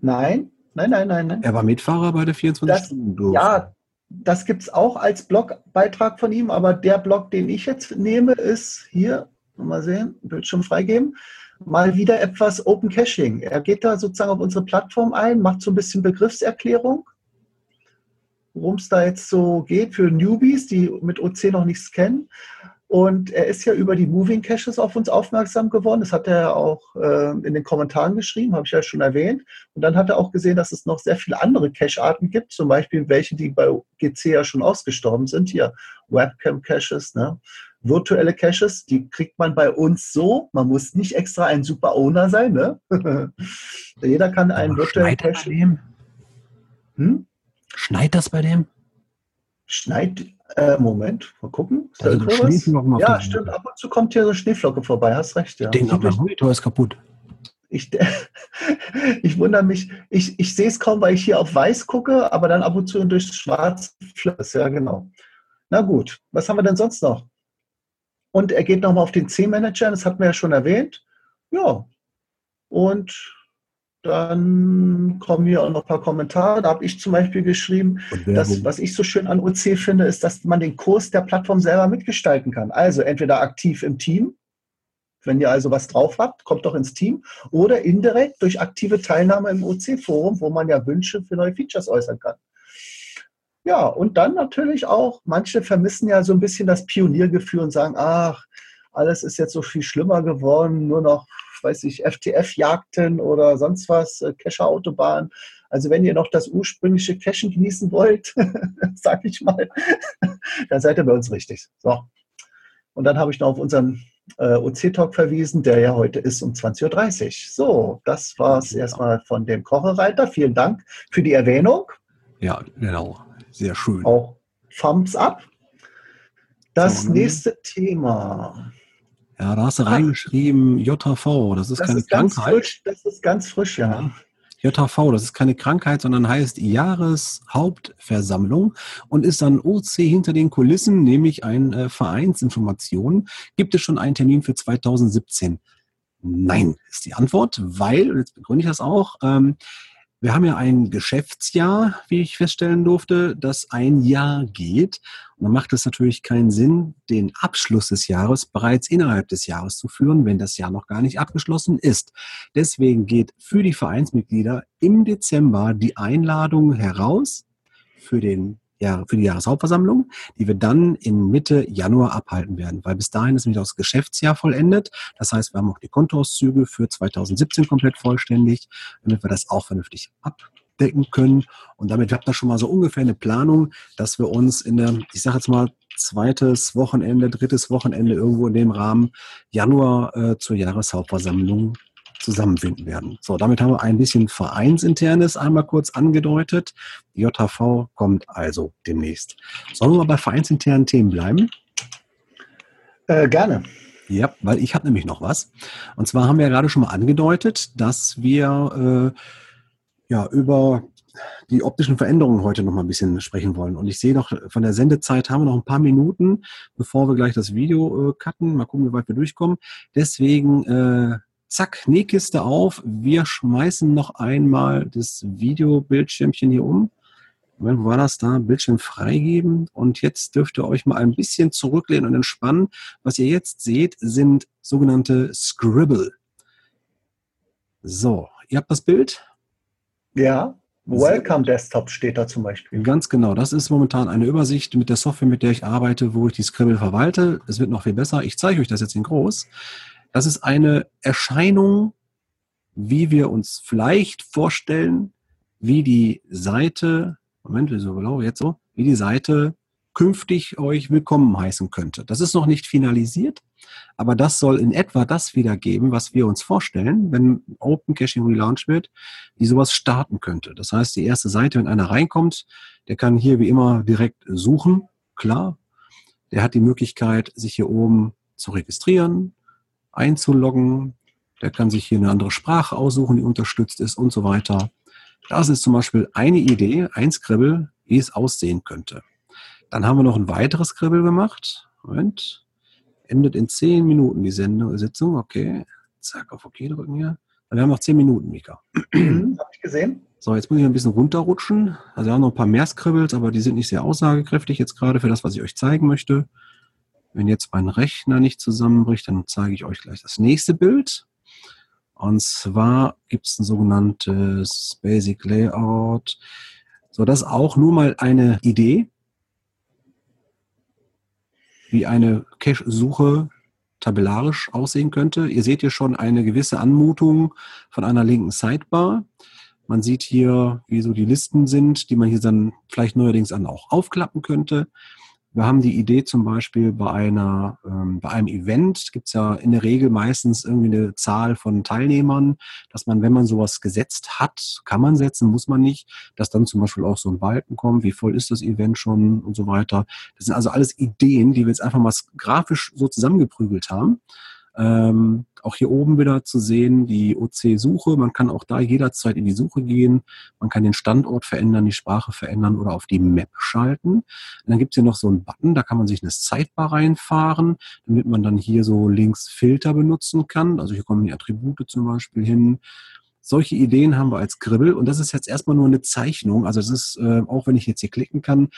Speaker 2: Nein, nein, nein, nein, nein.
Speaker 1: Er war Mitfahrer bei der 24
Speaker 2: Das-
Speaker 1: Stunden. Doku.
Speaker 2: Ja, das gibt es auch als Blogbeitrag von ihm, aber der Blog, den ich jetzt nehme, ist hier, Mal sehen, Bildschirm freigeben. Mal wieder etwas Open Caching. Er geht da sozusagen auf unsere Plattform ein, macht so ein bisschen Begriffserklärung, worum es da jetzt so geht für Newbies, die mit OC noch nichts kennen. Und er ist ja über die Moving Caches auf uns aufmerksam geworden. Das hat er auch äh, in den Kommentaren geschrieben, habe ich ja schon erwähnt. Und dann hat er auch gesehen, dass es noch sehr viele andere Cache-Arten gibt, zum Beispiel welche, die bei GC ja schon ausgestorben sind. Hier Webcam-Caches, ne? virtuelle Caches, die kriegt man bei uns so. Man muss nicht extra ein Super Owner sein. Ne? (laughs) Jeder kann einen virtuellen Cache.
Speaker 1: dem?
Speaker 2: Hm?
Speaker 1: Schneit das bei dem?
Speaker 2: Schneit, äh, Moment, mal gucken. Ist da
Speaker 1: Also? Schneeflocken auf
Speaker 2: Ja,
Speaker 1: der-
Speaker 2: stimmt. Ab und zu kommt hier so eine Schneeflocke vorbei. Hast recht, ja.
Speaker 1: Ich denke, mein Monitor ist kaputt.
Speaker 2: Ich, (laughs) ich wundere mich, ich, ich sehe es kaum, weil ich hier auf weiß gucke, aber dann ab und zu durch schwarz flößt. Ja, genau. Na gut, was haben wir denn sonst noch? Und er geht nochmal auf den C-Manager, das hatten wir ja schon erwähnt. Ja. Und dann kommen hier auch noch ein paar Kommentare. Da habe ich zum Beispiel geschrieben,
Speaker 1: Und
Speaker 2: das,
Speaker 1: Werbung.
Speaker 2: was ich so schön an OC finde, ist, dass man den Kurs der Plattform selber mitgestalten kann. Also entweder aktiv im Team, wenn ihr also was drauf habt, kommt doch ins Team, oder indirekt durch aktive Teilnahme im OC-Forum, wo man ja Wünsche für neue Features äußern kann. Ja, und dann natürlich auch, manche vermissen ja so ein bisschen das Pioniergefühl und sagen, ach, alles ist jetzt so viel schlimmer geworden, nur noch, weiß ich, FTF-Jagden oder sonst was, äh, Cacher-Autobahn. Also wenn ihr noch das ursprüngliche Cachen genießen wollt, (laughs) sag ich mal, (laughs) dann seid ihr bei uns richtig. So. Und dann habe ich noch auf unseren äh, OC-Talk verwiesen, der ja heute ist um 20.30 Uhr. So, das war es erstmal von dem Kochereiter. Vielen Dank für die Erwähnung.
Speaker 1: Ja, genau. Sehr schön.
Speaker 2: Auch Thumbs up. Das nächste Thema.
Speaker 1: Ja, da hast du reingeschrieben, JV, das ist
Speaker 2: Das
Speaker 1: keine
Speaker 2: ist,
Speaker 1: Krankheit.
Speaker 2: frisch, das ist ganz frisch, ja.
Speaker 1: JV, das ist keine Krankheit, sondern heißt Jahreshauptversammlung und ist dann OC hinter den Kulissen, nämlich ein äh, Vereinsinformation. Gibt es schon einen Termin für 2017? Nein, ist die Antwort, weil, und jetzt begründe ich das auch, ähm, wir haben ja ein Geschäftsjahr, wie ich feststellen durfte, das ein Jahr geht. Und dann macht es natürlich keinen Sinn, den Abschluss des Jahres bereits innerhalb des Jahres zu führen, wenn das Jahr noch gar nicht abgeschlossen ist. Deswegen geht für die Vereinsmitglieder im Dezember die Einladung heraus für, den, ja, für die Jahreshauptversammlung, die wir dann in Mitte Januar abhalten werden, weil bis dahin ist nämlich das Geschäftsjahr vollendet. Das heißt, wir haben auch die Kontoauszüge für 2017 komplett vollständig, damit wir das auch vernünftig abdecken können. Und damit habt ihr schon mal so ungefähr eine Planung, dass wir uns in der, ich sage jetzt mal, zweites Wochenende, drittes Wochenende irgendwo in dem Rahmen Januar äh, zur Jahreshauptversammlung zusammenfinden werden. So, damit haben wir ein bisschen Vereinsinternes einmal kurz angedeutet. Die JHV kommt also demnächst. Sollen wir mal bei vereinsinternen Themen bleiben?
Speaker 2: Äh, gerne.
Speaker 1: Ja, weil ich habe nämlich noch was. Und zwar haben wir ja gerade schon mal angedeutet, dass wir äh, ja über die optischen Veränderungen heute noch mal ein bisschen sprechen wollen. Und ich sehe noch, von der Sendezeit haben wir noch ein paar Minuten, bevor wir gleich das Video äh, cutten. Mal gucken, wie weit wir durchkommen. Deswegen, äh, zack, Nähkiste auf. Wir schmeißen noch einmal das Videobildschirmchen hier um. Moment, wo war das da? Bildschirm freigeben. Und jetzt dürft ihr euch mal ein bisschen zurücklehnen und entspannen. Was ihr jetzt seht, sind sogenannte Scribble. So, ihr habt das Bild?
Speaker 2: Ja. Welcome Desktop steht da zum Beispiel.
Speaker 1: Ganz genau. Das ist momentan eine Übersicht mit der Software, mit der ich arbeite, wo ich die Scribble verwalte. Es wird noch viel besser. Ich zeige euch das jetzt in groß. Das ist eine Erscheinung, wie wir uns vielleicht vorstellen, wie die Seite, Moment, wieso genau, jetzt so, wie die Seite künftig euch willkommen heißen könnte. Das ist noch nicht finalisiert, aber das soll in etwa das wiedergeben, was wir uns vorstellen, wenn Open Caching Relaunch wird, wie sowas starten könnte. Das heißt, die erste Seite, wenn einer reinkommt, der kann hier wie immer direkt suchen, klar. Der hat die Möglichkeit, sich hier oben zu registrieren, einzuloggen. Der kann sich hier eine andere Sprache aussuchen, die unterstützt ist und so weiter. Das ist zum Beispiel eine Idee, ein Scribble, wie es aussehen könnte. Dann haben wir noch ein weiteres Scribble gemacht. Moment. Endet in zehn Minuten die Sendung, Sitzung. Okay. Zack, auf OK drücken hier. Wir haben noch zehn Minuten, Mika.
Speaker 2: Hm, Habe ich gesehen.
Speaker 1: So, jetzt muss ich ein bisschen runterrutschen. Also wir haben noch ein paar mehr Scribbles, aber die sind nicht sehr aussagekräftig jetzt gerade für das, was ich euch zeigen möchte. Wenn jetzt mein Rechner nicht zusammenbricht, dann zeige ich euch gleich das nächste Bild. Und zwar gibt es ein sogenanntes Basic Layout. So, das ist auch nur mal eine Idee, wie eine Cache-Suche tabellarisch aussehen könnte. Ihr seht hier schon eine gewisse Anmutung von einer linken Sidebar. Man sieht hier, wie so die Listen sind, die man hier dann vielleicht neuerdings dann auch aufklappen könnte. Wir haben die Idee zum Beispiel bei einer, ähm, bei einem Event gibt es ja in der Regel meistens irgendwie eine Zahl von Teilnehmern, dass man, wenn man sowas gesetzt hat, kann man setzen, muss man nicht, dass dann zum Beispiel auch so ein Balken kommt, wie voll ist das Event schon und so weiter. Das sind also alles Ideen, die wir jetzt einfach mal grafisch so zusammengeprügelt haben. Ähm, auch hier oben wieder zu sehen, die OC-Suche. Man kann auch da jederzeit in die Suche gehen. Man kann den Standort verändern, die Sprache verändern oder auf die Map schalten. Und dann gibt es hier noch so einen Button, da kann man sich eine Sidebar reinfahren, damit man dann hier so links Filter benutzen kann. Also hier kommen die Attribute zum Beispiel hin. Solche Ideen haben wir als Kribbel und das ist jetzt erstmal nur eine Zeichnung. Also es ist, äh, auch wenn ich jetzt hier klicken kann,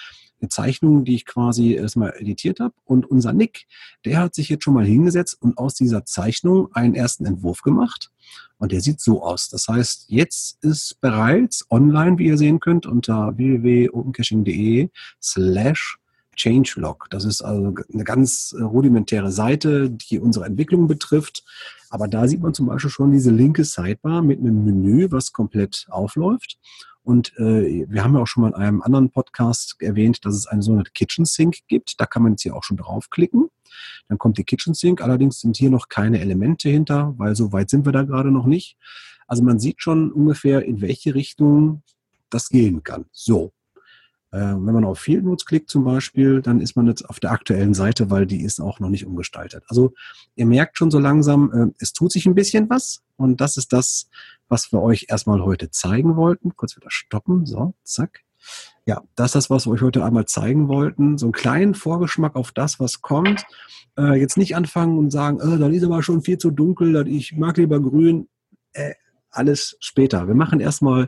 Speaker 1: Zeichnung, die ich quasi erstmal editiert habe. Und unser Nick, der hat sich jetzt schon mal hingesetzt und aus dieser Zeichnung einen ersten Entwurf gemacht. Und der sieht so aus. Das heißt, jetzt ist bereits online, wie ihr sehen könnt, unter www.opencaching.de slash Changelog. Das ist also eine ganz rudimentäre Seite, die unsere Entwicklung betrifft. Aber da sieht man zum Beispiel schon diese linke Sidebar mit einem Menü, was komplett aufläuft. Und äh, wir haben ja auch schon mal in einem anderen Podcast erwähnt, dass es eine sogenannte Kitchen Sink gibt. Da kann man jetzt hier auch schon draufklicken. Dann kommt die Kitchen Sink. Allerdings sind hier noch keine Elemente hinter, weil so weit sind wir da gerade noch nicht. Also man sieht schon ungefähr, in welche Richtung das gehen kann. So. Äh, wenn man auf Field Notes klickt zum Beispiel, dann ist man jetzt auf der aktuellen Seite, weil die ist auch noch nicht umgestaltet. Also ihr merkt schon so langsam, äh, es tut sich ein bisschen was. Und das ist das, was wir euch erstmal heute zeigen wollten. Kurz wieder stoppen. So, zack. Ja, das ist das, was wir euch heute einmal zeigen wollten. So einen kleinen Vorgeschmack auf das, was kommt. Äh, jetzt nicht anfangen und sagen, äh, das ist aber schon viel zu dunkel, ich mag lieber grün. Äh, alles später. Wir machen erstmal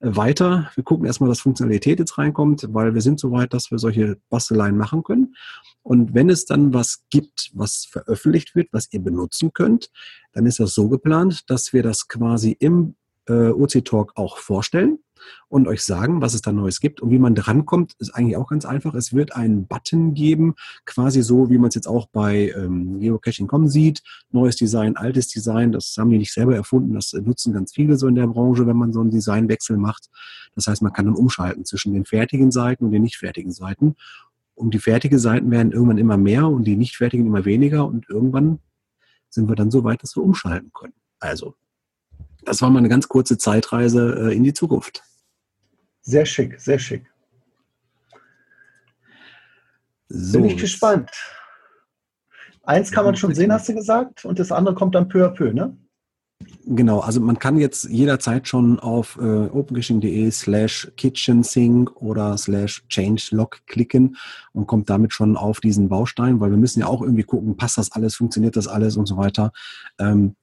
Speaker 1: äh, weiter. Wir gucken erstmal, dass Funktionalität jetzt reinkommt, weil wir sind so weit, dass wir solche Basteleien machen können. Und wenn es dann was gibt, was veröffentlicht wird, was ihr benutzen könnt, dann ist das so geplant, dass wir das quasi im äh, OC Talk auch vorstellen und euch sagen, was es da Neues gibt. Und wie man drankommt, ist eigentlich auch ganz einfach. Es wird einen Button geben, quasi so, wie man es jetzt auch bei ähm, Geocaching.com sieht. Neues Design, altes Design, das haben die nicht selber erfunden. Das nutzen ganz viele so in der Branche, wenn man so einen Designwechsel macht. Das heißt, man kann dann umschalten zwischen den fertigen Seiten und den nicht fertigen Seiten. Und die fertigen Seiten werden irgendwann immer mehr und die nicht fertigen immer weniger. Und irgendwann sind wir dann so weit, dass wir umschalten können. Also, das war mal eine ganz kurze Zeitreise äh, in die Zukunft.
Speaker 2: Sehr schick, sehr schick.
Speaker 1: So,
Speaker 2: Bin ich gespannt. Eins kann man schon sehen, hast du gesagt, und das andere kommt dann peu à peu, ne?
Speaker 1: Genau, also man kann jetzt jederzeit schon auf äh, opencaching.de slash kitchensync oder slash changelog klicken und kommt damit schon auf diesen Baustein, weil wir müssen ja auch irgendwie gucken, passt das alles, funktioniert das alles und so weiter. Ähm,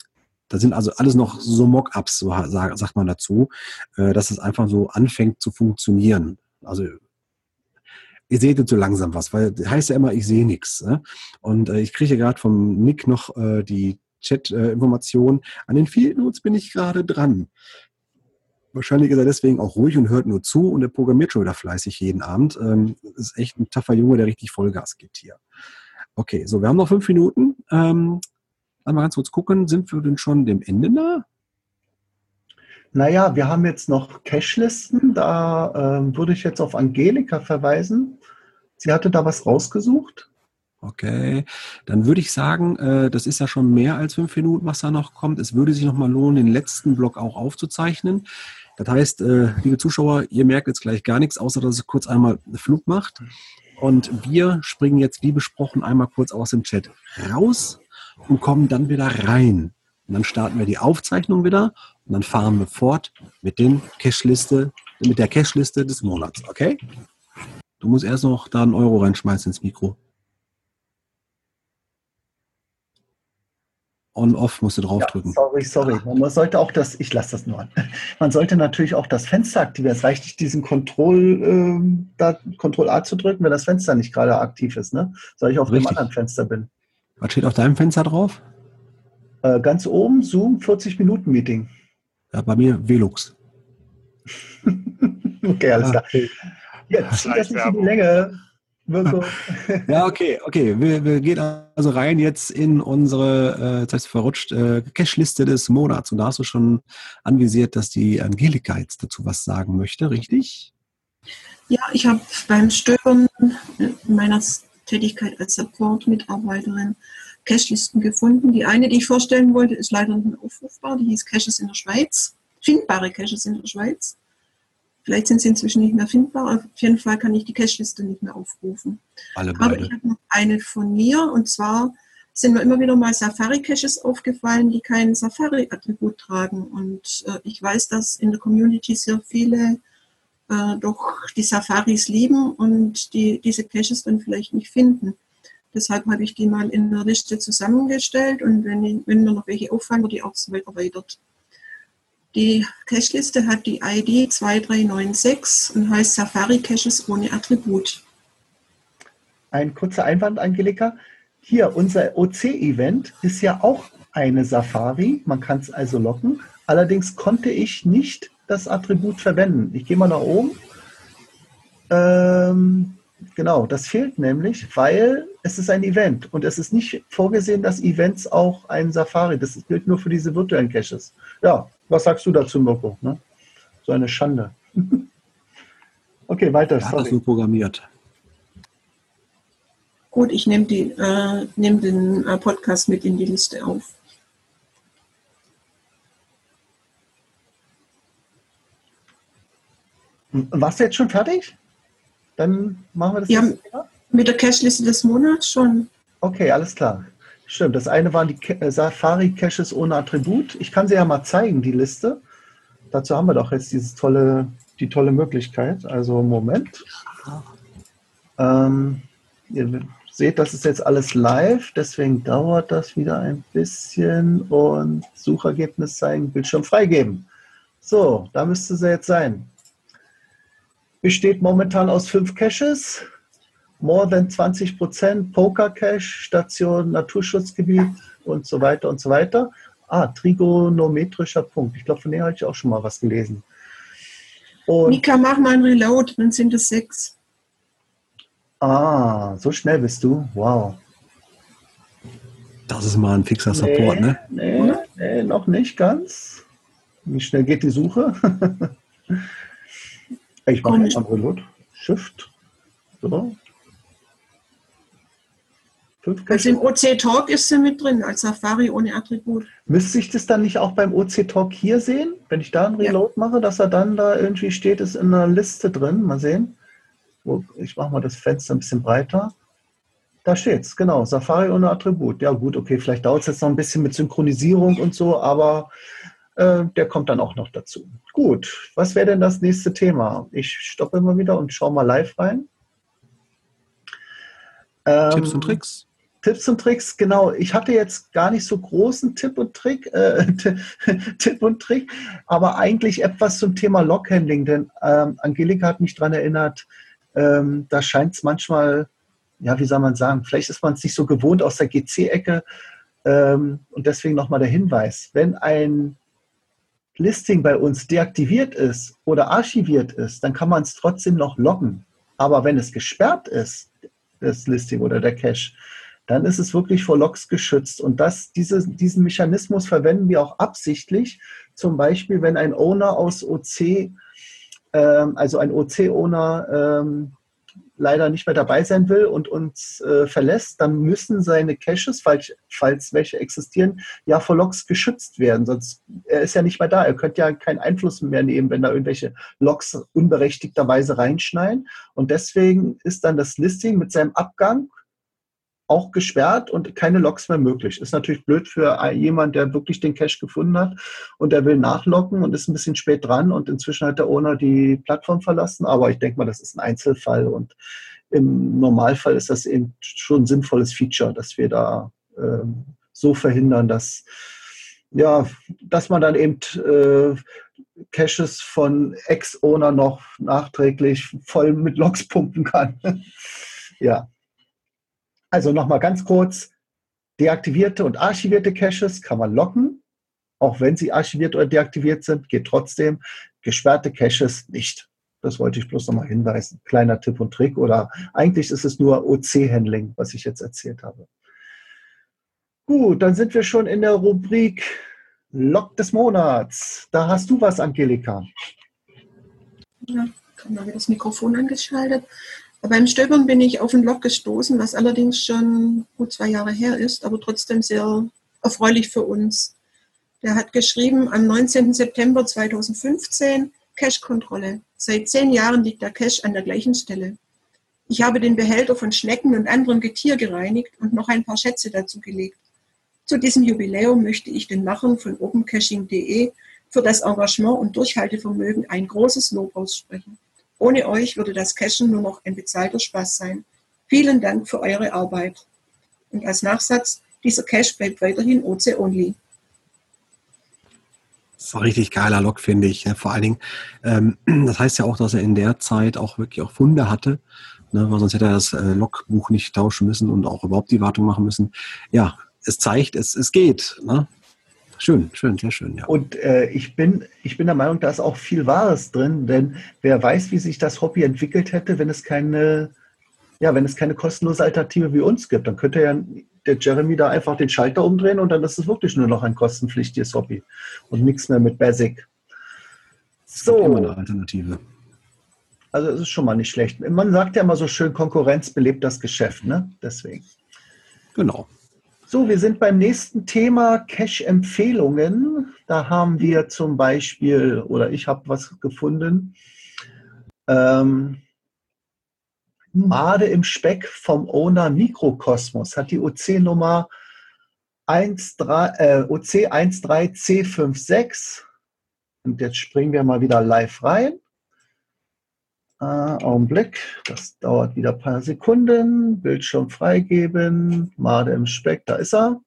Speaker 1: da sind also alles noch so Mock-ups, so sagt man dazu, äh, dass es einfach so anfängt zu funktionieren. Also ihr seht jetzt so langsam was, weil das heißt ja immer, ich sehe nichts. Ne? Und äh, ich kriege gerade vom Nick noch äh, die Chat-Information. An den Field Notes bin ich gerade dran. Wahrscheinlich ist er deswegen auch ruhig und hört nur zu und er programmiert schon wieder fleißig jeden Abend. Ähm, ist echt ein taffer Junge, der richtig Vollgas gibt hier. Okay, so, wir haben noch fünf Minuten. Ähm, Einmal ganz kurz gucken, sind wir denn schon dem Ende nah?
Speaker 2: Naja, wir haben jetzt noch Cache-Listen. Da äh, würde ich jetzt auf Angelika verweisen. Sie hatte da was rausgesucht.
Speaker 1: Okay, dann würde ich sagen, äh, das ist ja schon mehr als fünf Minuten, was da noch kommt. Es würde sich noch mal lohnen, den letzten Block auch aufzuzeichnen. Das heißt, äh, liebe Zuschauer, ihr merkt jetzt gleich gar nichts, außer dass es kurz einmal Flug macht. Und wir springen jetzt, wie besprochen, einmal kurz aus dem Chat raus und kommen dann wieder rein. Und dann starten wir die Aufzeichnung wieder und dann fahren wir fort mit den Cashliste, mit der Cashliste des Monats, okay? Du musst erst noch da einen Euro reinschmeißen ins Mikro. On-Off musst du
Speaker 2: Ja,
Speaker 1: draufdrücken.
Speaker 2: sorry, sorry. Man sollte auch das, ich lasse das nur an. Man sollte natürlich auch das Fenster aktivieren. Es reicht nicht, diesen Control, ähm, da, Control A zu drücken, wenn das Fenster nicht gerade aktiv ist. Ne? Soll ich auf dem
Speaker 1: Richtig.
Speaker 2: anderen Fenster bin.
Speaker 1: Was steht auf deinem Fenster drauf?
Speaker 2: Äh, ganz oben, Zoom, 40-Minuten-Meeting.
Speaker 1: Ja, bei mir Velux. (laughs)
Speaker 2: Okay, alles
Speaker 1: Ja.
Speaker 2: klar. Jetzt zieht das nicht in die Länge. (laughs)
Speaker 1: Ja, okay, okay. Wir, wir gehen also rein jetzt in unsere, äh, jetzt heißt verrutscht, äh, Cache-Liste des Monats. Und da hast du schon anvisiert, dass die Angelika jetzt dazu was sagen möchte, richtig?
Speaker 7: Ja, ich habe beim Stöbern meiner Tätigkeit als Support-Mitarbeiterin Cache-Listen gefunden. Die eine, die ich vorstellen wollte, ist leider nicht mehr aufrufbar. Die hieß Caches in der Schweiz. Findbare Caches in der Schweiz. Vielleicht sind sie inzwischen nicht mehr findbar. Auf jeden Fall kann ich die Cache-Liste nicht mehr aufrufen.
Speaker 1: Alle
Speaker 7: Aber
Speaker 1: beide.
Speaker 7: ich habe noch eine von mir und zwar sind mir immer wieder mal Safari-Caches aufgefallen, die kein Safari-Attribut tragen. Und äh, ich weiß, dass in der Community sehr viele äh, doch die Safaris lieben und die diese Caches dann vielleicht nicht finden. Deshalb habe ich die mal in einer Liste zusammengestellt und wenn, wenn mir noch welche auffallen, wird die auch so weit erweitert. Die Cache-Liste hat die ID 2396 und heißt Safari Caches ohne Attribut.
Speaker 2: Ein kurzer Einwand, Angelika. Hier, unser OC-Event ist ja auch eine Safari. Man kann es also locken. Allerdings konnte ich nicht das Attribut verwenden. Ich gehe mal nach oben. Ähm, genau, das fehlt nämlich, weil es ist ein Event und es ist nicht vorgesehen, dass Events auch ein Safari, das gilt nur für diese virtuellen Caches. Ja, was sagst du dazu, Mirko? Ne? So eine Schande. (laughs) okay, weiter.
Speaker 1: Wer hat das so programmiert?
Speaker 7: Gut, ich nehme äh, nehm den äh, Podcast mit in die Liste auf.
Speaker 2: Warst du jetzt schon fertig? Dann machen wir das
Speaker 7: Ja.
Speaker 2: Thema.
Speaker 7: Mit der Cache-Liste des Monats schon.
Speaker 2: Okay, alles klar. Stimmt, das eine waren die äh, Safari-Caches ohne Attribut. Ich kann sie ja mal zeigen, die Liste. Dazu haben wir doch jetzt dieses tolle, die tolle Möglichkeit. Also Moment. Ähm, ihr seht, das ist jetzt alles live, deswegen dauert das wieder ein bisschen und Suchergebnis zeigen, Bildschirm freigeben. So, da müsste sie jetzt sein. Besteht momentan aus fünf Caches, more than 20 Prozent, Poker Cache, Station, Naturschutzgebiet und so weiter und so weiter. Ah, trigonometrischer Punkt. Ich glaube, von dem habe ich auch schon mal was gelesen. Und
Speaker 7: Mika, mach mal ein Reload, dann sind es sechs.
Speaker 2: ah, so schnell bist du. Wow.
Speaker 1: Das ist mal ein fixer Support, ne?
Speaker 2: Nee, nee, noch nicht ganz. Wie schnell geht die Suche? (laughs) ich mache jetzt mal Reload. Shift. So.
Speaker 7: Also im. OC Talk ist sie mit drin, als Safari ohne Attribut.
Speaker 2: Müsste ich das dann nicht auch beim OC Talk hier sehen, wenn ich da einen
Speaker 7: Ja.
Speaker 2: Reload mache, dass er dann da irgendwie steht, ist in einer Liste drin. Mal sehen. Ich mache mal das Fenster ein bisschen breiter. Da steht's, genau. Safari ohne Attribut. Ja, gut, okay, vielleicht dauert es jetzt noch ein bisschen mit Synchronisierung und so, aber äh, der kommt dann auch noch dazu. Gut, was wäre denn das nächste Thema? Ich stoppe mal wieder und schaue mal live rein. Ähm,
Speaker 1: Tipps und Tricks.
Speaker 2: Tipps und Tricks, genau. Ich hatte jetzt gar nicht so großen Tipp und Trick, äh, (laughs) Tipp und Trick, aber eigentlich etwas zum Thema Lockhandling, denn ähm, Angelika hat mich daran erinnert, ähm, da scheint es manchmal, ja, wie soll man sagen, vielleicht ist man es nicht so gewohnt aus der GC-Ecke ähm, und deswegen nochmal der Hinweis, wenn ein Listing bei uns deaktiviert ist oder archiviert ist, dann kann man es trotzdem noch loggen. Aber wenn es gesperrt ist, das Listing oder der Cache, dann ist es wirklich vor Logs geschützt. Und das, diese, diesen Mechanismus verwenden wir auch absichtlich. Zum Beispiel, wenn ein Owner aus OC, ähm, also ein OC-Owner, ähm, leider nicht mehr dabei sein will und uns äh, verlässt, dann müssen seine Caches, falls, falls welche existieren, ja vor Logs geschützt werden. Sonst er ist ja nicht mehr da. Er könnte ja keinen Einfluss mehr nehmen, wenn da irgendwelche Logs unberechtigterweise reinschneiden. Und deswegen ist dann das Listing mit seinem Abgang auch gesperrt und keine Logs mehr möglich. Ist natürlich blöd für jemand, der wirklich den Cache gefunden hat und der will nachloggen und ist ein bisschen spät dran und inzwischen hat der Owner die Plattform verlassen. Aber ich denke mal, das ist ein Einzelfall und im Normalfall ist das eben schon ein sinnvolles Feature, dass wir da ähm, so verhindern, dass, ja, dass man dann eben äh, Caches von Ex-Owner noch nachträglich voll mit Logs pumpen kann. (laughs) ja. Also nochmal ganz kurz, deaktivierte und archivierte Caches kann man locken, auch wenn sie archiviert oder deaktiviert sind, geht trotzdem. Gesperrte Caches nicht. Das wollte ich bloß nochmal hinweisen. Kleiner Tipp und Trick oder eigentlich ist es nur OC-Handling, was ich jetzt erzählt habe. Gut, dann sind wir schon in der Rubrik Log des Monats. Da hast du was, Angelika.
Speaker 7: Ja, mal wieder das Mikrofon angeschaltet. Beim Stöbern bin ich auf ein Log gestoßen, was allerdings schon gut zwei Jahre her ist, aber trotzdem sehr erfreulich für uns. Der hat geschrieben, am 19. September 2015, Cache-Kontrolle. Seit zehn Jahren liegt der Cache an der gleichen Stelle. Ich habe den Behälter von Schnecken und anderem Getier gereinigt und noch ein paar Schätze dazugelegt. Zu diesem Jubiläum möchte ich den Machern von opencaching.de für das Engagement und Durchhaltevermögen ein großes Lob aussprechen. Ohne euch würde das Cashen nur noch ein bezahlter Spaß sein. Vielen Dank für eure Arbeit. Und als Nachsatz, dieser Cache bleibt weiterhin OC-only.
Speaker 1: Das ist ein richtig geiler Log, finde ich. Vor allen Dingen, ähm, (clears throat) das heißt ja auch, dass er in der Zeit auch wirklich auch Funde hatte, ne, weil sonst hätte er das äh, Logbuch nicht tauschen müssen und auch überhaupt die Wartung machen müssen. Ja, es zeigt, es, es geht. Ne? Schön, schön, sehr schön, ja.
Speaker 2: Und äh, ich, bin, ich bin der Meinung, da ist auch viel Wahres drin, denn wer weiß, wie sich das Hobby entwickelt hätte, wenn es keine, ja, wenn es keine kostenlose Alternative wie uns gibt. Dann könnte ja der Jeremy da einfach den Schalter umdrehen und dann ist es wirklich nur noch ein kostenpflichtiges Hobby und nichts mehr mit Basic.
Speaker 1: So. Immer eine Alternative.
Speaker 2: Also es ist schon mal nicht schlecht. Man sagt ja immer so schön, Konkurrenz belebt das Geschäft, ne? Deswegen.
Speaker 1: Genau.
Speaker 2: So, wir sind beim nächsten Thema Cache-Empfehlungen. Da haben wir zum Beispiel, oder ich habe was gefunden, ähm, Made im Speck vom Owner Mikrokosmos hat die OC-Nummer äh, OC13C56. Und jetzt springen wir mal wieder live rein. Äh, Augenblick, das dauert wieder ein paar Sekunden. Bildschirm freigeben. Made im Speck, da ist er.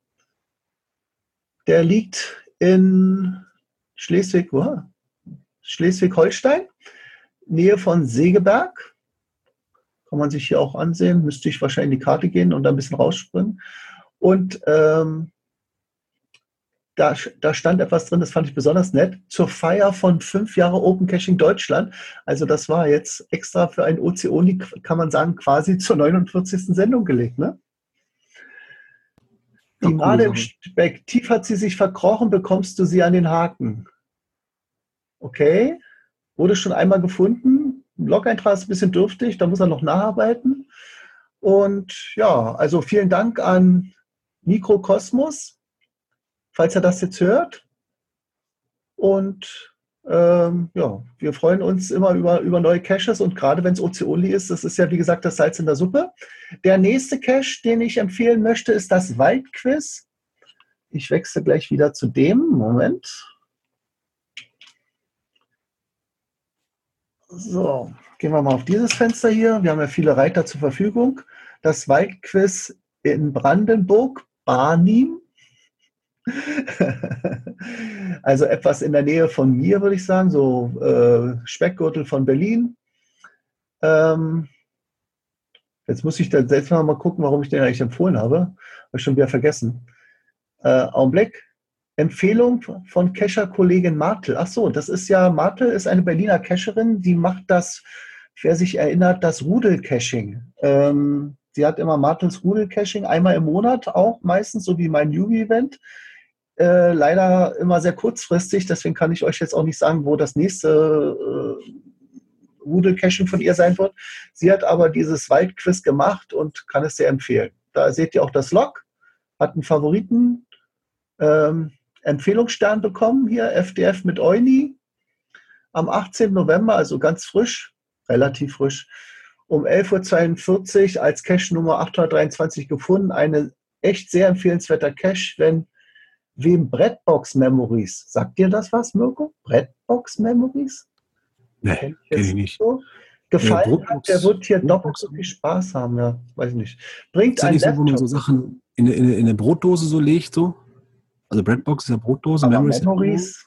Speaker 2: Der liegt in Schleswig, wo? Schleswig-Holstein, Nähe von Segeberg. Kann man sich hier auch ansehen. Müsste ich wahrscheinlich in die Karte gehen und da ein bisschen rausspringen. Und ähm, da, da stand etwas drin, das fand ich besonders nett, zur Feier von fünf Jahre Open Caching Deutschland. Also das war jetzt extra für ein OC-Only, kann man sagen, quasi zur 49. Sendung gelegt. Ne? Die Made im Speck, tief hat sie sich verkrochen, bekommst du sie an den Haken. Okay, wurde schon einmal gefunden. Blog-Eintrag ist ein bisschen dürftig, da muss er noch nacharbeiten. Und ja, also vielen Dank an Mikrokosmos falls er das jetzt hört. Und ähm, ja, wir freuen uns immer über, über neue Caches und gerade wenn es OC-Only ist, das ist ja wie gesagt das Salz in der Suppe. Der nächste Cache, den ich empfehlen möchte, ist das Waldquiz. Ich wechsle gleich wieder zu dem. Moment. So, gehen wir mal auf dieses Fenster hier. Wir haben ja viele Reiter zur Verfügung. Das Waldquiz in Brandenburg, Barnim. (laughs) also etwas in der Nähe von mir, würde ich sagen, so äh, Speckgürtel von Berlin. Ähm, jetzt muss ich dann selbst mal gucken, warum ich den eigentlich empfohlen habe. Habe ich schon wieder vergessen. Äh, Augenblick. Empfehlung von Kescher-Kollegin Martel. Ach so, das ist ja, Martel ist eine Berliner Cacherin, die macht das, wer sich erinnert, das Rudel-Caching. Ähm, sie hat immer Martels Rudel-Caching, einmal im Monat auch meistens, so wie mein Newbie-Event. Äh, leider immer sehr kurzfristig, deswegen kann ich euch jetzt auch nicht sagen, wo das nächste äh, Rudel-Caching von ihr sein wird. Sie hat aber dieses Waldquiz gemacht und kann es sehr empfehlen. Da seht ihr auch das Log, hat einen Favoriten, ähm, Empfehlungsstern bekommen hier, FDF mit Euni, am 18. November, also ganz frisch, relativ frisch, um 11.42 Uhr als Cache Nummer 823 gefunden. Eine echt sehr empfehlenswerter Cache, wenn wem Brettbox Memories. Sagt dir das was, Mirko? Brettbox Memories?
Speaker 1: Nee, kenne ich nicht.
Speaker 2: So? Gefallen ja, hat, der wird hier doppelt so viel Spaß haben, ja, weiß ich nicht. Bringt
Speaker 1: ist ein nicht so, wo man so Sachen in, eine- in, eine- in eine Brotdose so legt, so. Also Breadbox ist ja Brotdose,
Speaker 2: Aber
Speaker 1: Memories.
Speaker 2: Memories.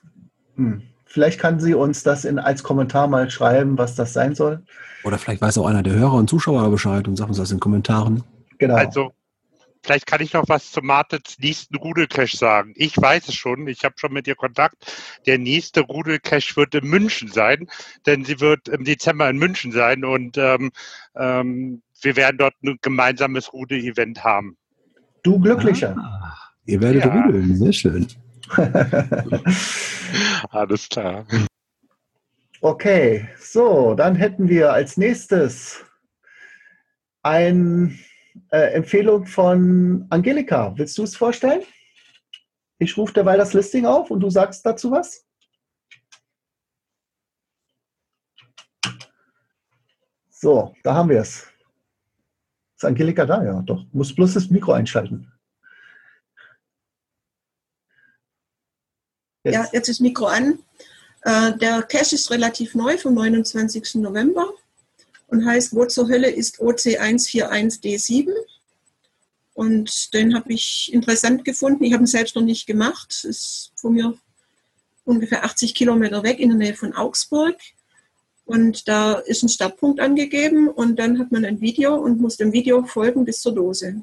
Speaker 2: Hm. Vielleicht kann sie uns das in, als Kommentar mal schreiben, was das sein soll.
Speaker 1: Oder vielleicht weiß auch einer der Hörer und Zuschauer Bescheid und sagt uns das in den Kommentaren.
Speaker 2: Genau.
Speaker 5: Also, vielleicht kann ich noch was zu Martins nächsten Rudelcache sagen. Ich weiß es schon, ich habe schon mit ihr Kontakt. Der nächste Rudelcache wird in München sein, denn sie wird im Dezember in München sein und ähm, ähm, wir werden dort ein gemeinsames Rudel-Event haben.
Speaker 2: du Glücklicher.
Speaker 1: Ah, ihr werdet
Speaker 5: Ja.
Speaker 1: rudeln, sehr schön. (laughs)
Speaker 5: Alles klar.
Speaker 2: Okay, so, dann hätten wir als nächstes eine äh, Empfehlung von Angelika. Willst du es vorstellen? Ich rufe derweil das Listing auf und du sagst dazu was? So, da haben wir es. Ist Angelika da? Ja, doch. Muss bloß das Mikro einschalten. Jetzt.
Speaker 7: Ja, jetzt ist Mikro an. Äh, der Cache ist relativ neu vom 29. November und heißt Wo zur Hölle ist OC141D7. Und den habe ich interessant gefunden. Ich habe ihn selbst noch nicht gemacht. Ist von mir ungefähr 80 Kilometer weg in der Nähe von Augsburg. Und da ist ein Startpunkt angegeben und dann hat man ein Video und muss dem Video folgen bis zur Dose.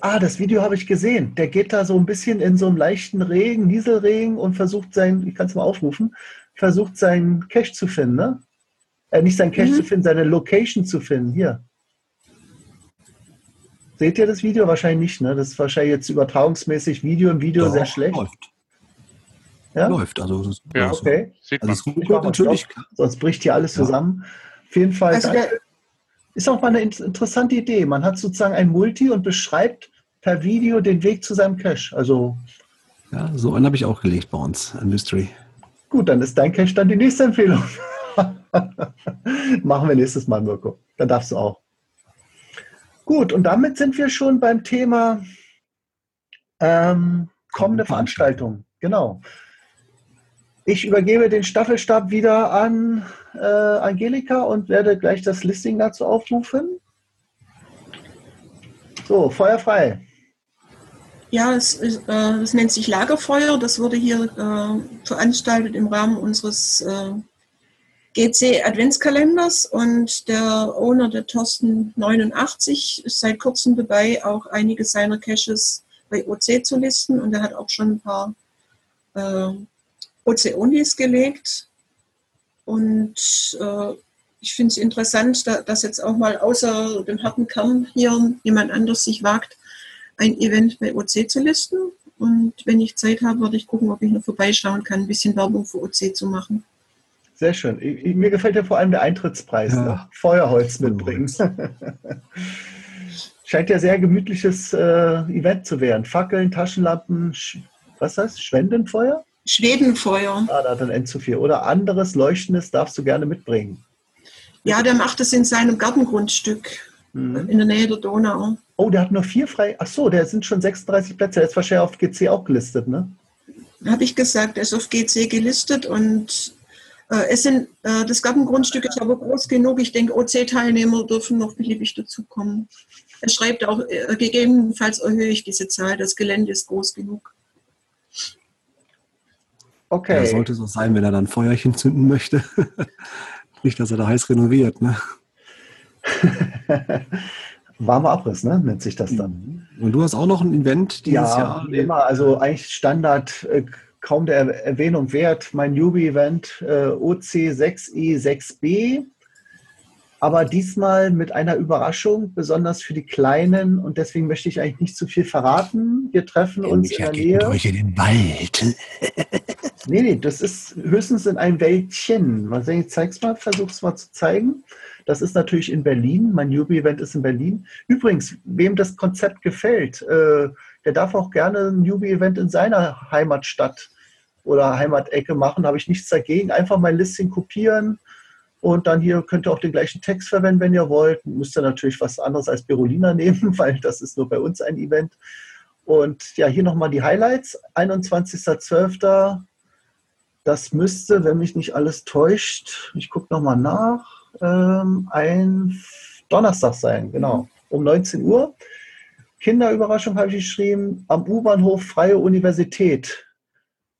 Speaker 2: Ah, das Video habe ich gesehen. Der geht da so ein bisschen in so einem leichten Regen, Nieselregen und versucht sein, ich kann es mal aufrufen, versucht seinen Cache zu finden, ne? Äh, nicht seinen Cache
Speaker 7: Mhm.
Speaker 2: zu finden, seine Location zu finden. Hier. Seht ihr das Video? Wahrscheinlich nicht, ne? Das ist wahrscheinlich jetzt übertragungsmäßig Video im Video sehr
Speaker 1: Doch,
Speaker 2: schlecht.
Speaker 1: Läuft.
Speaker 2: Ja?
Speaker 1: Läuft. Also, das,
Speaker 5: Ja,
Speaker 1: also,
Speaker 2: Okay,
Speaker 5: Sieht
Speaker 1: also ruckelt natürlich.
Speaker 2: sonst bricht hier alles
Speaker 1: Ja.
Speaker 2: zusammen. Auf jeden Fall.
Speaker 7: Also der,
Speaker 2: ist auch mal eine in- interessante Idee. Man hat sozusagen ein Multi und beschreibt per Video den Weg zu seinem Cache. Also
Speaker 1: Ja, so einen habe ich auch gelegt bei uns, ein Mystery.
Speaker 2: Gut, dann ist dein Cache dann die nächste Empfehlung. (laughs) Machen wir nächstes Mal, Mirko. Dann darfst du auch. Gut, und damit sind wir schon beim Thema ähm, kommende Veranstaltung. Genau. Ich übergebe den Staffelstab wieder an äh, Angelika und werde gleich das Listing dazu aufrufen. So, Feuer frei.
Speaker 7: Ja, es, ist, äh, es nennt sich Lagerfeuer. Das wurde hier äh, veranstaltet im Rahmen unseres äh, GC Adventskalenders und der Owner, der Thorsten 89, ist seit kurzem dabei, auch einige seiner Caches bei OC zu listen und er hat auch schon ein paar äh, OC-Onlys gelegt. Und äh, ich finde es interessant, da, dass jetzt auch mal außer dem harten Kern hier jemand anders sich wagt, ein Event bei OC zu listen. Und wenn ich Zeit habe, werde ich gucken, ob ich noch vorbeischauen kann, ein bisschen Werbung für OC zu machen.
Speaker 2: Sehr schön. Ich, ich, mir gefällt ja vor allem der Eintrittspreis.
Speaker 1: Ja.
Speaker 2: Ne? Feuerholz mitbringen. (laughs) Scheint ja sehr gemütliches äh, Event zu werden. Fackeln, Taschenlampen, Sch was heißt Schwendenfeuer?
Speaker 7: Schwedenfeuer.
Speaker 2: Ah, da hat ein N zu viel. Oder anderes Leuchtendes darfst du gerne mitbringen.
Speaker 7: Ja, der macht es in seinem Gartengrundstück
Speaker 2: Mhm.
Speaker 7: in der Nähe der Donau.
Speaker 2: Oh, der hat nur vier frei. Ach so, der sind schon 36 Plätze. Der ist wahrscheinlich auf GC auch gelistet, ne?
Speaker 7: Habe ich gesagt, er ist auf GC gelistet und es sind, äh, das Gartengrundstück ist aber groß genug. Ich denke, OC-Teilnehmer dürfen noch beliebig dazukommen. Er schreibt auch, äh, gegebenenfalls erhöhe ich diese Zahl. Das Gelände ist groß genug.
Speaker 2: Okay.
Speaker 1: Ja, sollte so sein, wenn er dann Feuerchen zünden möchte. (laughs) Nicht, dass er da heiß renoviert. Ne? (laughs)
Speaker 2: Warmer Abriss, ne? Nennt sich das dann.
Speaker 1: Und du hast auch noch ein Event dieses
Speaker 2: ja,
Speaker 1: Jahr.
Speaker 2: immer, also eigentlich Standard, äh, kaum der Er- Erwähnung wert. Mein Newbie-Event äh, OC6E6B. Aber diesmal mit einer Überraschung, besonders für die Kleinen. Und deswegen möchte ich eigentlich nicht zu viel verraten. Wir treffen uns in der Nähe.
Speaker 1: durch in den Wald. (laughs)
Speaker 2: Nee, nee, das ist höchstens in einem Wäldchen. Mal sehen, ich zeig's mal, versuch's mal zu zeigen. Das ist natürlich in Berlin. Mein Newbie-Event ist in Berlin. Übrigens, wem das Konzept gefällt, äh, der darf auch gerne ein Newbie-Event in seiner Heimatstadt oder Heimatecke machen. Habe ich nichts dagegen. Einfach mein Listing kopieren und dann hier könnt ihr auch den gleichen Text verwenden, wenn ihr wollt. Müsst ihr natürlich was anderes als Berolina (laughs) nehmen, weil das ist nur bei uns ein Event. Und ja, hier nochmal die Highlights. 21.12. Das müsste, wenn mich nicht alles täuscht, ich gucke nochmal nach, ähm, ein Donnerstag sein, genau, um 19 Uhr. Kinderüberraschung habe ich geschrieben, am U-Bahnhof Freie Universität.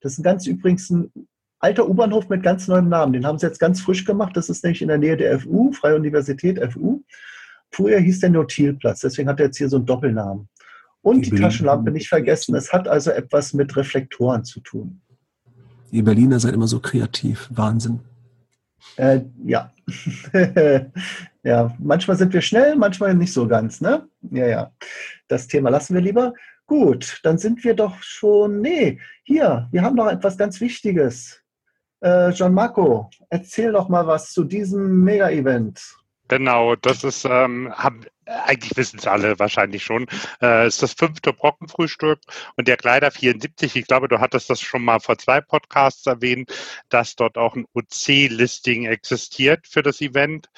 Speaker 2: Das ist ein ganz übrigens ein alter U-Bahnhof mit ganz neuem Namen. Den haben sie jetzt ganz frisch gemacht. Das ist nämlich in der Nähe der FU, Freie Universität FU. Früher hieß der Notilplatz, deswegen hat er jetzt hier so einen Doppelnamen. Und
Speaker 1: Die
Speaker 2: die Taschenlampe nicht vergessen. Es hat also etwas mit Reflektoren zu tun.
Speaker 1: Ihr Berliner seid immer so kreativ. Wahnsinn.
Speaker 2: Äh, ja. (laughs) ja, manchmal sind wir schnell, manchmal nicht so ganz, ne? Ja, ja. Das Thema lassen wir lieber. Gut, dann sind wir doch schon. Nee, hier, wir haben noch etwas ganz Wichtiges. Äh, Gianmarco, erzähl doch mal was zu diesem Mega-Event.
Speaker 5: Genau, das ist, ähm, haben, eigentlich wissen es alle wahrscheinlich schon, äh, ist das fünfte Brockenfrühstück und der Kleider 74, ich glaube, du hattest das schon mal vor zwei Podcasts erwähnt, dass dort auch ein OC-Listing existiert für das Event.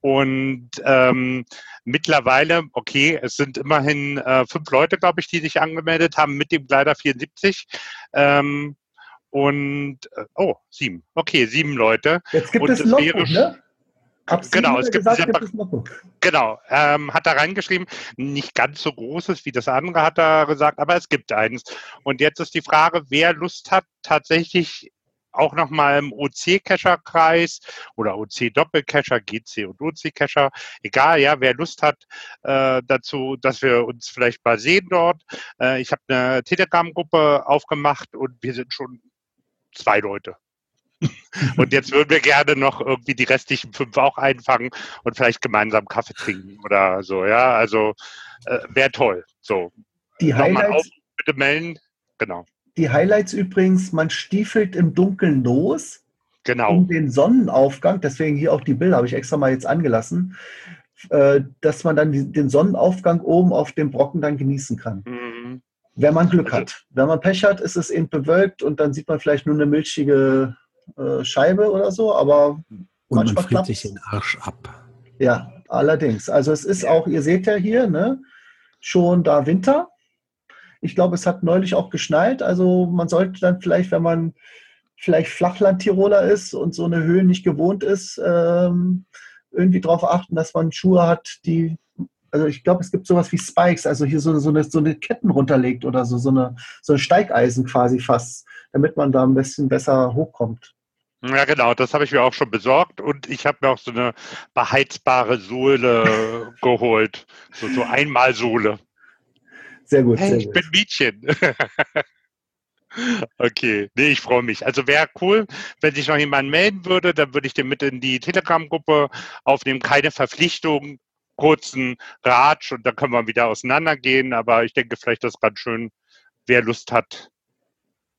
Speaker 5: Und ähm, mittlerweile, okay, es sind immerhin äh, fünf Leute, glaube ich, die sich angemeldet haben mit dem Kleider 74. Ähm, und, äh, oh, sieben. Okay, sieben Leute.
Speaker 2: Jetzt gibt
Speaker 5: Und
Speaker 2: es
Speaker 5: wäre-
Speaker 2: ne?
Speaker 5: Genau, es gibt
Speaker 2: gesagt, gibt es.
Speaker 5: Genau, ähm, hat er reingeschrieben, nicht ganz so großes wie das andere, hat er gesagt, aber es gibt eins. Und jetzt ist die Frage, wer Lust hat, tatsächlich auch nochmal im OC-Cacher-Kreis oder OC-Doppel-Cacher, GC und OC-Cacher, egal, ja, wer Lust hat äh, dazu, dass wir uns vielleicht mal sehen dort. Äh, ich habe eine Telegram-Gruppe aufgemacht und wir sind schon zwei Leute. (laughs) Und jetzt würden wir gerne noch irgendwie die restlichen fünf auch einfangen und vielleicht gemeinsam Kaffee trinken oder so, ja. Also äh, wäre toll. So.
Speaker 2: Die
Speaker 5: Nochmal auf,
Speaker 2: Highlights,
Speaker 5: bitte melden. Genau.
Speaker 2: Die Highlights übrigens, man stiefelt im Dunkeln los.
Speaker 5: Genau.
Speaker 2: um den Sonnenaufgang, deswegen hier auch die Bilder, habe ich extra mal jetzt angelassen, äh, dass man dann den Sonnenaufgang oben auf dem Brocken dann genießen kann.
Speaker 5: Mhm.
Speaker 2: Wenn man Glück
Speaker 5: Also-
Speaker 2: hat. Wenn man Pech hat, ist es eben bewölkt und dann sieht man vielleicht nur eine milchige äh, Scheibe oder so, aber
Speaker 1: Und man
Speaker 2: Manchmal
Speaker 1: friert
Speaker 2: klappt's.
Speaker 1: sich den Arsch ab.
Speaker 2: ja, allerdings. Also es ist auch, ihr seht ja hier, ne, schon da Winter. Ich glaube, es hat neulich auch geschneit. Also man sollte dann vielleicht, wenn man vielleicht Flachland-Tiroler ist und so eine Höhe nicht gewohnt ist, ähm, irgendwie darauf achten, dass man Schuhe hat, die, also ich glaube, es gibt sowas wie Spikes, also hier so, so, eine, so eine Ketten runterlegt oder so, so eine, so ein Steigeisen quasi fast, damit man da ein bisschen besser hochkommt.
Speaker 5: Ja, genau, das habe ich mir auch schon besorgt und ich habe mir auch so eine beheizbare Sohle (laughs) geholt. So, so Einmalsohle.
Speaker 2: Sehr gut,
Speaker 5: Hey,
Speaker 2: sehr
Speaker 5: ich
Speaker 2: gut.
Speaker 5: bin Mädchen. (laughs) Okay, nee, ich freue mich. Also wäre cool, wenn sich noch jemand melden würde, dann würde ich den mit in die Telegram-Gruppe aufnehmen. Keine Verpflichtung, kurzen Ratsch und dann können wir wieder auseinandergehen. Aber ich denke, vielleicht ist es ganz schön, wer Lust hat,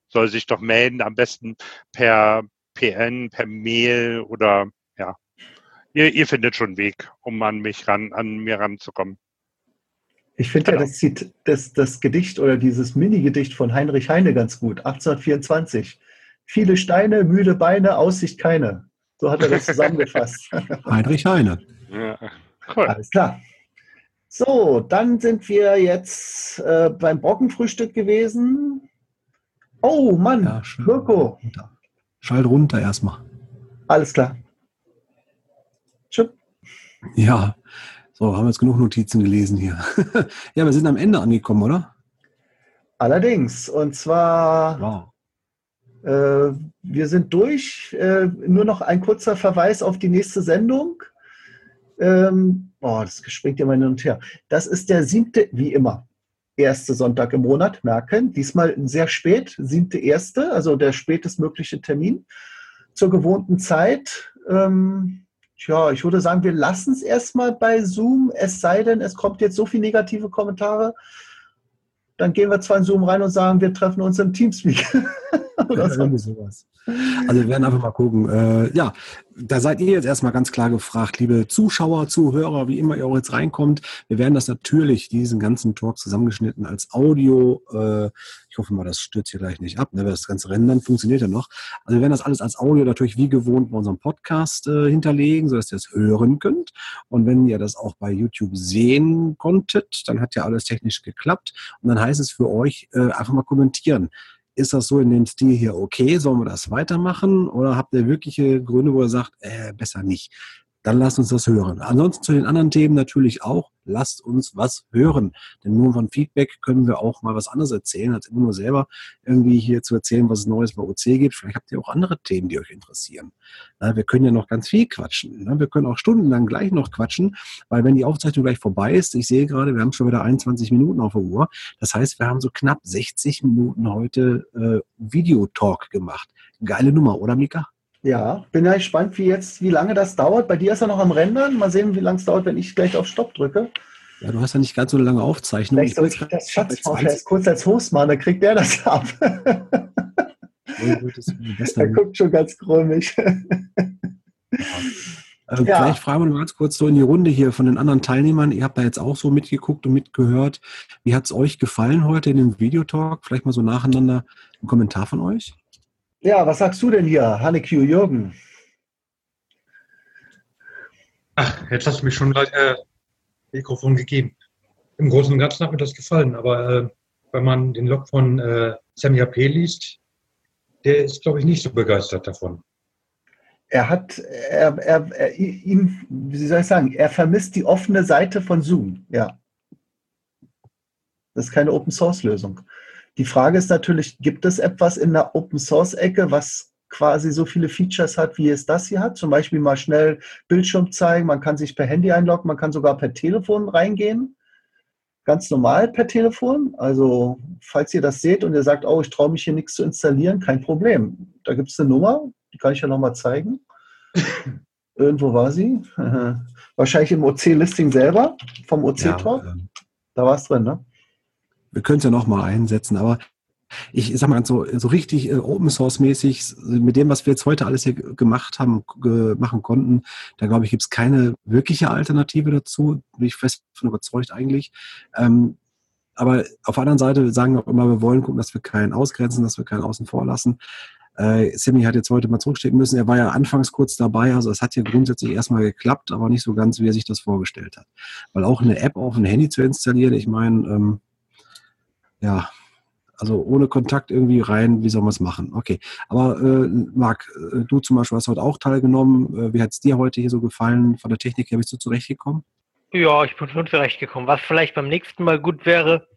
Speaker 5: soll sich doch melden. Am besten per PN, per Mail oder ja. Ihr, ihr findet schon einen Weg, um an mich ran, an mir ranzukommen.
Speaker 2: Ich finde ja
Speaker 5: Genau.
Speaker 2: das, Zit- das, das Gedicht oder dieses Mini-Gedicht von Heinrich Heine ganz gut, 1824. Viele Steine, müde Beine, Aussicht keine. So hat er das zusammengefasst. (laughs)
Speaker 1: Heinrich Heine.
Speaker 5: Ja, cool.
Speaker 2: Alles klar. So, dann sind wir jetzt äh, beim Brockenfrühstück gewesen. Oh Mann,
Speaker 1: Ja, schön.
Speaker 2: Mirko,
Speaker 1: Runter. Schalt runter erstmal.
Speaker 2: alles klar. Tschüss.
Speaker 1: Ja, so, haben wir jetzt genug Notizen gelesen hier. (laughs) ja, wir sind am Ende angekommen, oder?
Speaker 2: Allerdings, und zwar
Speaker 1: Wow.
Speaker 2: Äh, wir sind durch. Äh, nur noch ein kurzer Verweis auf die nächste Sendung. Ähm, boah, das springt ja mal hin und her. Das ist der siebte, wie immer, erste Sonntag im Monat, merken. Diesmal sehr spät, siebte erste, also der spätestmögliche Termin. Zur gewohnten Zeit. Ähm, tja, ich würde sagen, wir lassen es erstmal bei Zoom, es sei denn, es kommt jetzt so viele negative Kommentare. Dann gehen wir zwar in Zoom rein und sagen, wir treffen uns im Teamspeak. (laughs) (laughs) Oder so.
Speaker 1: Irgendwie sowas. Also wir werden einfach mal gucken. Äh, ja, da seid ihr jetzt erstmal ganz klar gefragt, liebe Zuschauer, Zuhörer, wie immer ihr auch jetzt reinkommt. Wir werden das natürlich, diesen ganzen Talk zusammengeschnitten als Audio. Äh, ich hoffe mal, das stürzt hier gleich nicht ab. Ne? Das ganze Rendern funktioniert ja noch. Also wir werden das alles als Audio natürlich wie gewohnt bei unserem Podcast äh, hinterlegen, sodass ihr es hören könnt. Und wenn ihr das auch bei YouTube sehen konntet, dann hat ja alles technisch geklappt. Und dann heißt es für euch, äh, einfach mal kommentieren ist das so in dem Stil hier okay? Sollen wir das weitermachen? Oder habt ihr wirkliche Gründe, wo ihr sagt, äh, besser nicht? Dann lasst uns das hören. Ansonsten zu den anderen Themen natürlich auch, lasst uns was hören. Denn nur von Feedback können wir auch mal was anderes erzählen, als immer nur selber irgendwie hier zu erzählen, was es Neues bei OC gibt. Vielleicht habt ihr auch andere Themen, die euch interessieren. Wir können ja noch ganz viel quatschen. Wir können auch stundenlang gleich noch quatschen, weil wenn die Aufzeichnung gleich vorbei ist, ich sehe gerade, wir haben schon wieder 21 Minuten auf der Uhr. Das heißt, wir haben so knapp 60 Minuten heute äh, Videotalk gemacht. Geile Nummer, oder Mika?
Speaker 2: Ja, bin ja gespannt, wie jetzt, wie lange das dauert. Bei dir ist er noch am Rendern. Mal sehen, wie lange es dauert, wenn ich gleich auf Stopp drücke.
Speaker 1: Ja, du hast ja nicht ganz so eine lange Aufzeichnung.
Speaker 2: Vielleicht soll ich das Schatzforscher erst kurz als Host machen, dann kriegt der das ab. er guckt schon ganz komisch.
Speaker 1: Also ja. Vielleicht fragen wir mal ganz kurz so in die Runde hier von den anderen Teilnehmern. Ihr habt da jetzt auch so mitgeguckt und mitgehört. Wie hat es euch gefallen heute in dem Videotalk? Vielleicht mal so nacheinander ein Kommentar von euch?
Speaker 2: Ja, was sagst du denn hier, Hanne Q. Jürgen?
Speaker 6: Ach, jetzt hast du mich schon gleich äh, Mikrofon gegeben. Im Großen und Ganzen hat mir das gefallen, aber äh, wenn man den Log von äh, Sammy P. liest, der ist, glaube ich, nicht so begeistert davon.
Speaker 2: Er hat, er, er, er, ihm, wie soll ich sagen, er vermisst die offene Seite von Zoom, ja. Das ist keine Open-Source-Lösung. Die Frage ist natürlich, gibt es etwas in der Open-Source-Ecke, was quasi so viele Features hat, wie es das hier hat? Zum Beispiel mal schnell Bildschirm zeigen, man kann sich per Handy einloggen, man kann sogar per Telefon reingehen. Ganz normal per Telefon. Also, falls ihr das seht und ihr sagt, oh, ich traue mich hier nichts zu installieren, kein Problem. Da gibt es eine Nummer, die kann ich ja nochmal zeigen. (laughs) Irgendwo war sie. (laughs) Wahrscheinlich im OC-Listing selber, vom OC-Talk. Ja, ähm, da war es drin, ne?
Speaker 1: Wir können es ja nochmal einsetzen, aber ich sag mal so, so richtig äh, Open Source mäßig, mit dem, was wir jetzt heute alles hier gemacht haben, machen konnten, da glaube ich, gibt es keine wirkliche Alternative dazu. Bin ich fest von überzeugt eigentlich. Ähm, aber auf der anderen Seite sagen wir auch immer, wir wollen gucken, dass wir keinen ausgrenzen, dass wir keinen außen vor lassen. Äh, Sammy hat jetzt heute mal zurückstecken müssen. Er war ja anfangs kurz dabei, also es hat ja grundsätzlich erstmal geklappt, aber nicht so ganz, wie er sich das vorgestellt hat. Weil auch eine App auf ein Handy zu installieren, ich meine, ähm, ja, also ohne Kontakt irgendwie rein, wie soll man es machen? Okay. Aber äh, Marc, äh, du zum Beispiel hast heute auch teilgenommen. Äh, wie hat es dir heute hier so gefallen? Von der Technik her bist du zurechtgekommen?
Speaker 3: Ja, ich bin schon zurechtgekommen. Was vielleicht beim nächsten Mal gut wäre,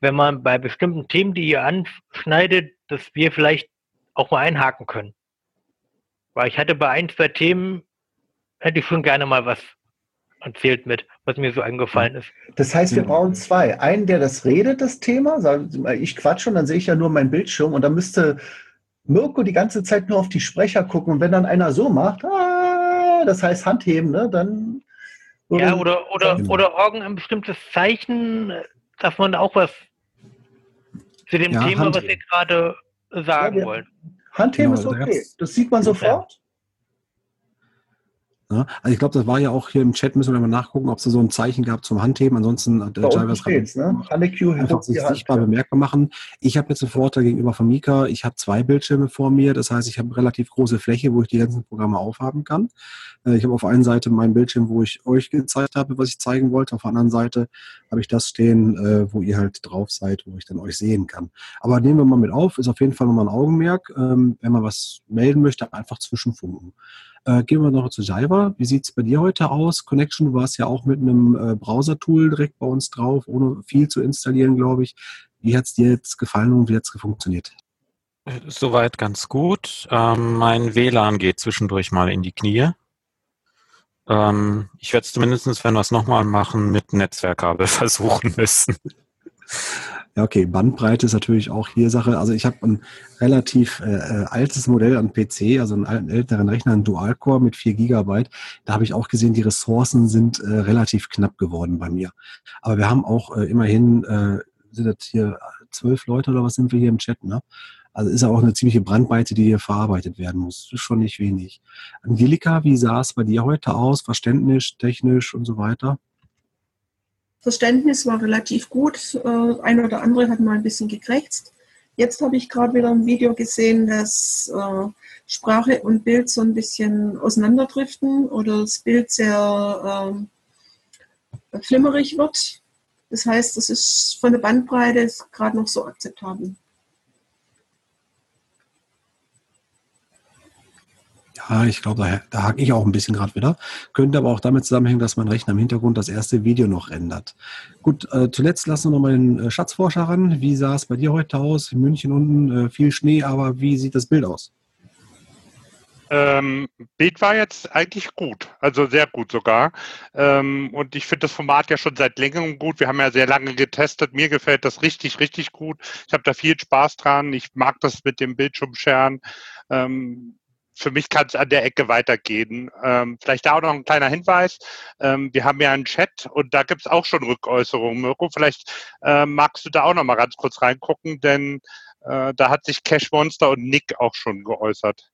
Speaker 3: wenn man bei bestimmten Themen, die ihr anschneidet, dass wir vielleicht auch mal einhaken können. Weil ich hatte bei ein, zwei Themen, hätte ich schon gerne mal was erzählt mit, was mir so eingefallen ist.
Speaker 2: Das heißt, wir brauchen zwei. Einen, der das redet, das Thema. Ich quatsche und dann sehe ich ja nur meinen Bildschirm und dann müsste Mirko die ganze Zeit nur auf die Sprecher gucken und wenn dann einer so macht, ah, das heißt Handheben, ne, dann.
Speaker 3: Ja, oder, oder, oder Orgen ein bestimmtes Zeichen, dass man auch was zu dem ja, Thema, Handheben. was ihr gerade sagen ja, wollt.
Speaker 2: Handheben genau, ist okay. Das sieht man sofort.
Speaker 1: Ja, also ich glaube, das war ja auch hier im Chat, müssen wir mal nachgucken, ob es so ein Zeichen gab zum Handheben. Ansonsten hat der Jarvis
Speaker 2: ne?
Speaker 1: einfach sich sichtbar bemerkbar machen. Ich habe jetzt einen Vorteil gegenüber von Mika. Ich habe zwei Bildschirme vor mir. Das heißt, ich habe eine relativ große Fläche, wo ich die ganzen Programme aufhaben kann. Äh, ich habe auf einer Seite meinen Bildschirm, wo ich euch gezeigt habe, was ich zeigen wollte. Auf der anderen Seite habe ich das stehen, äh, wo ihr halt drauf seid, wo ich dann euch sehen kann. Aber nehmen wir mal mit auf, ist auf jeden Fall nochmal ein Augenmerk. Ähm, wenn man was melden möchte, einfach zwischenfunken. Äh, gehen wir noch zu Jaiva. Wie sieht es bei dir heute aus? Connection, du warst ja auch mit einem äh, Browser-Tool direkt bei uns drauf, ohne viel zu installieren, glaube ich. Wie hat es dir jetzt gefallen und wie hat es funktioniert?
Speaker 4: Soweit ganz gut. Ähm, mein WLAN geht zwischendurch mal in die Knie. Ähm, ich werde es zumindest, wenn wir es nochmal machen, mit Netzwerkkabel (laughs) versuchen müssen.
Speaker 1: Ja, okay, Bandbreite ist natürlich auch hier Sache. Also ich habe ein relativ äh, äh altes Modell an PC, also einen älteren Rechner, einen Dual-Core mit 4 Gigabyte. Da habe ich auch gesehen, die Ressourcen sind äh, relativ knapp geworden bei mir. Aber wir haben auch äh, immerhin, äh, sind das hier zwölf Leute oder was sind wir hier im Chat, ne? Also ist ja auch eine ziemliche Brandweite, die hier verarbeitet werden muss. Ist schon nicht wenig. Angelika, wie sah es bei dir heute aus? Verständnis, technisch und so weiter?
Speaker 7: Verständnis war relativ gut. Äh, ein oder andere hat mal ein bisschen gekrächzt. Jetzt habe ich gerade wieder ein Video gesehen, dass äh, Sprache und Bild so ein bisschen auseinanderdriften oder das Bild sehr äh, flimmerig wird. Das heißt, das ist von der Bandbreite gerade noch so akzeptabel.
Speaker 1: Ja, ich glaube, da, da hake ich auch ein bisschen gerade wieder. Könnte aber auch damit zusammenhängen, dass mein Rechner im Hintergrund das erste Video noch rendert. Gut, äh, zuletzt lassen wir noch mal den äh, Schatzforscher ran. Wie sah es bei dir heute aus? In München unten äh, viel Schnee, aber wie sieht das Bild aus?
Speaker 5: Ähm, Bild war jetzt eigentlich gut, also sehr gut sogar. Ähm, und ich finde das Format ja schon seit längerem gut. Wir haben ja sehr lange getestet. Mir gefällt das richtig, richtig gut. Ich habe da viel Spaß dran. Ich mag das mit dem Bildschirmscheren. Ähm, für mich kann es an der Ecke weitergehen. Ähm, vielleicht da auch noch ein kleiner Hinweis. Ähm, wir haben ja einen Chat und da gibt es auch schon Rückäußerungen. Mirko, vielleicht äh, magst du da auch noch mal ganz kurz reingucken, denn äh, da hat sich Cash Monster und Nick auch schon geäußert.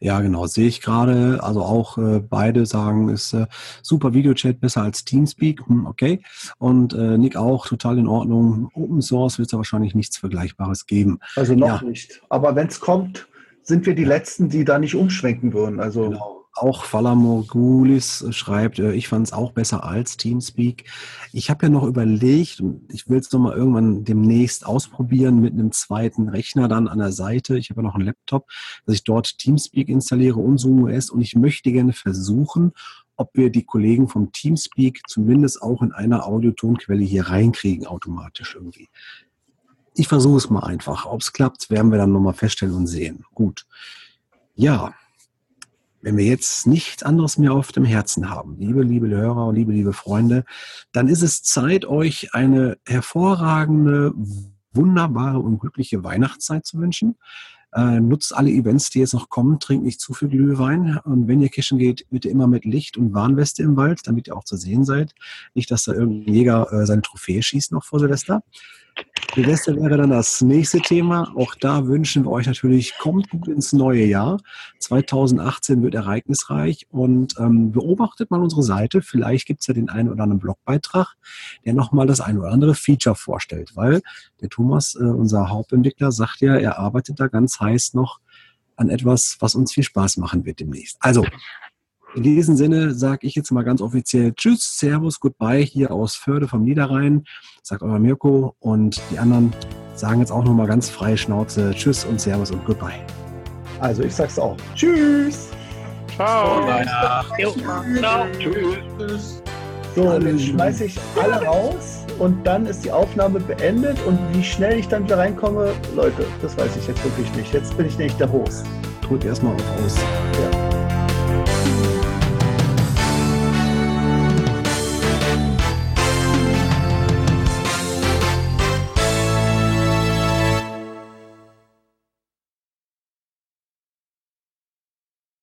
Speaker 1: Ja, genau, sehe ich gerade. Also auch äh, beide sagen, ist äh, super Videochat, besser als Teamspeak. Hm, okay. Und äh, Nick auch, total in Ordnung. Open Source wird es wahrscheinlich nichts Vergleichbares geben.
Speaker 2: Also noch ja. nicht. Aber wenn es kommt, sind wir die Letzten, die da nicht umschwenken würden. Also
Speaker 1: genau. Auch Falamorgulis schreibt, äh, ich fand es auch besser als Teamspeak. Ich habe ja noch überlegt, und ich will es noch mal irgendwann demnächst ausprobieren mit einem zweiten Rechner dann an der Seite. Ich habe ja noch einen Laptop, dass ich dort Teamspeak installiere und Zoom OS und ich möchte gerne versuchen, ob wir die Kollegen vom Teamspeak zumindest auch in einer Audiotonquelle hier reinkriegen, automatisch irgendwie. Ich versuche es mal einfach. Ob es klappt, werden wir dann nochmal feststellen und sehen. Gut. Ja, wenn wir jetzt nichts anderes mehr auf dem Herzen haben, liebe, liebe Hörer liebe, liebe Freunde, dann ist es Zeit, euch eine hervorragende, wunderbare und glückliche Weihnachtszeit zu wünschen. Äh, nutzt alle Events, die jetzt noch kommen, trinkt nicht zu viel Glühwein. Und wenn ihr kischen geht, bitte immer mit Licht und Warnweste im Wald, damit ihr auch zu sehen seid. Nicht, dass da irgendein Jäger äh, seine Trophäe schießt noch vor Silvester. Silvester wäre dann das nächste Thema. Auch da wünschen wir euch natürlich, kommt gut ins neue Jahr. 2018 wird ereignisreich und ähm, beobachtet mal unsere Seite. Vielleicht gibt es ja den einen oder anderen Blogbeitrag, der nochmal das ein oder andere Feature vorstellt, weil der Thomas, äh, unser Hauptentwickler, sagt ja, er arbeitet da ganz heiß noch an etwas, was uns viel Spaß machen wird demnächst. Also, in diesem Sinne sage ich jetzt mal ganz offiziell Tschüss, Servus, Goodbye hier aus Förde vom Niederrhein, sagt euer Mirko und die anderen sagen jetzt auch nochmal ganz freie Schnauze Tschüss und Servus und Goodbye.
Speaker 2: Also ich sag's auch. Tschüss.
Speaker 5: Ciao.
Speaker 3: Ciao. Tschüss.
Speaker 2: So, jetzt schmeiße ich alle raus und dann ist die Aufnahme beendet und wie schnell ich dann wieder reinkomme, Leute, das weiß ich jetzt wirklich nicht. Jetzt bin ich nicht der Host.
Speaker 1: Drück erstmal auf Aus.
Speaker 2: Ja.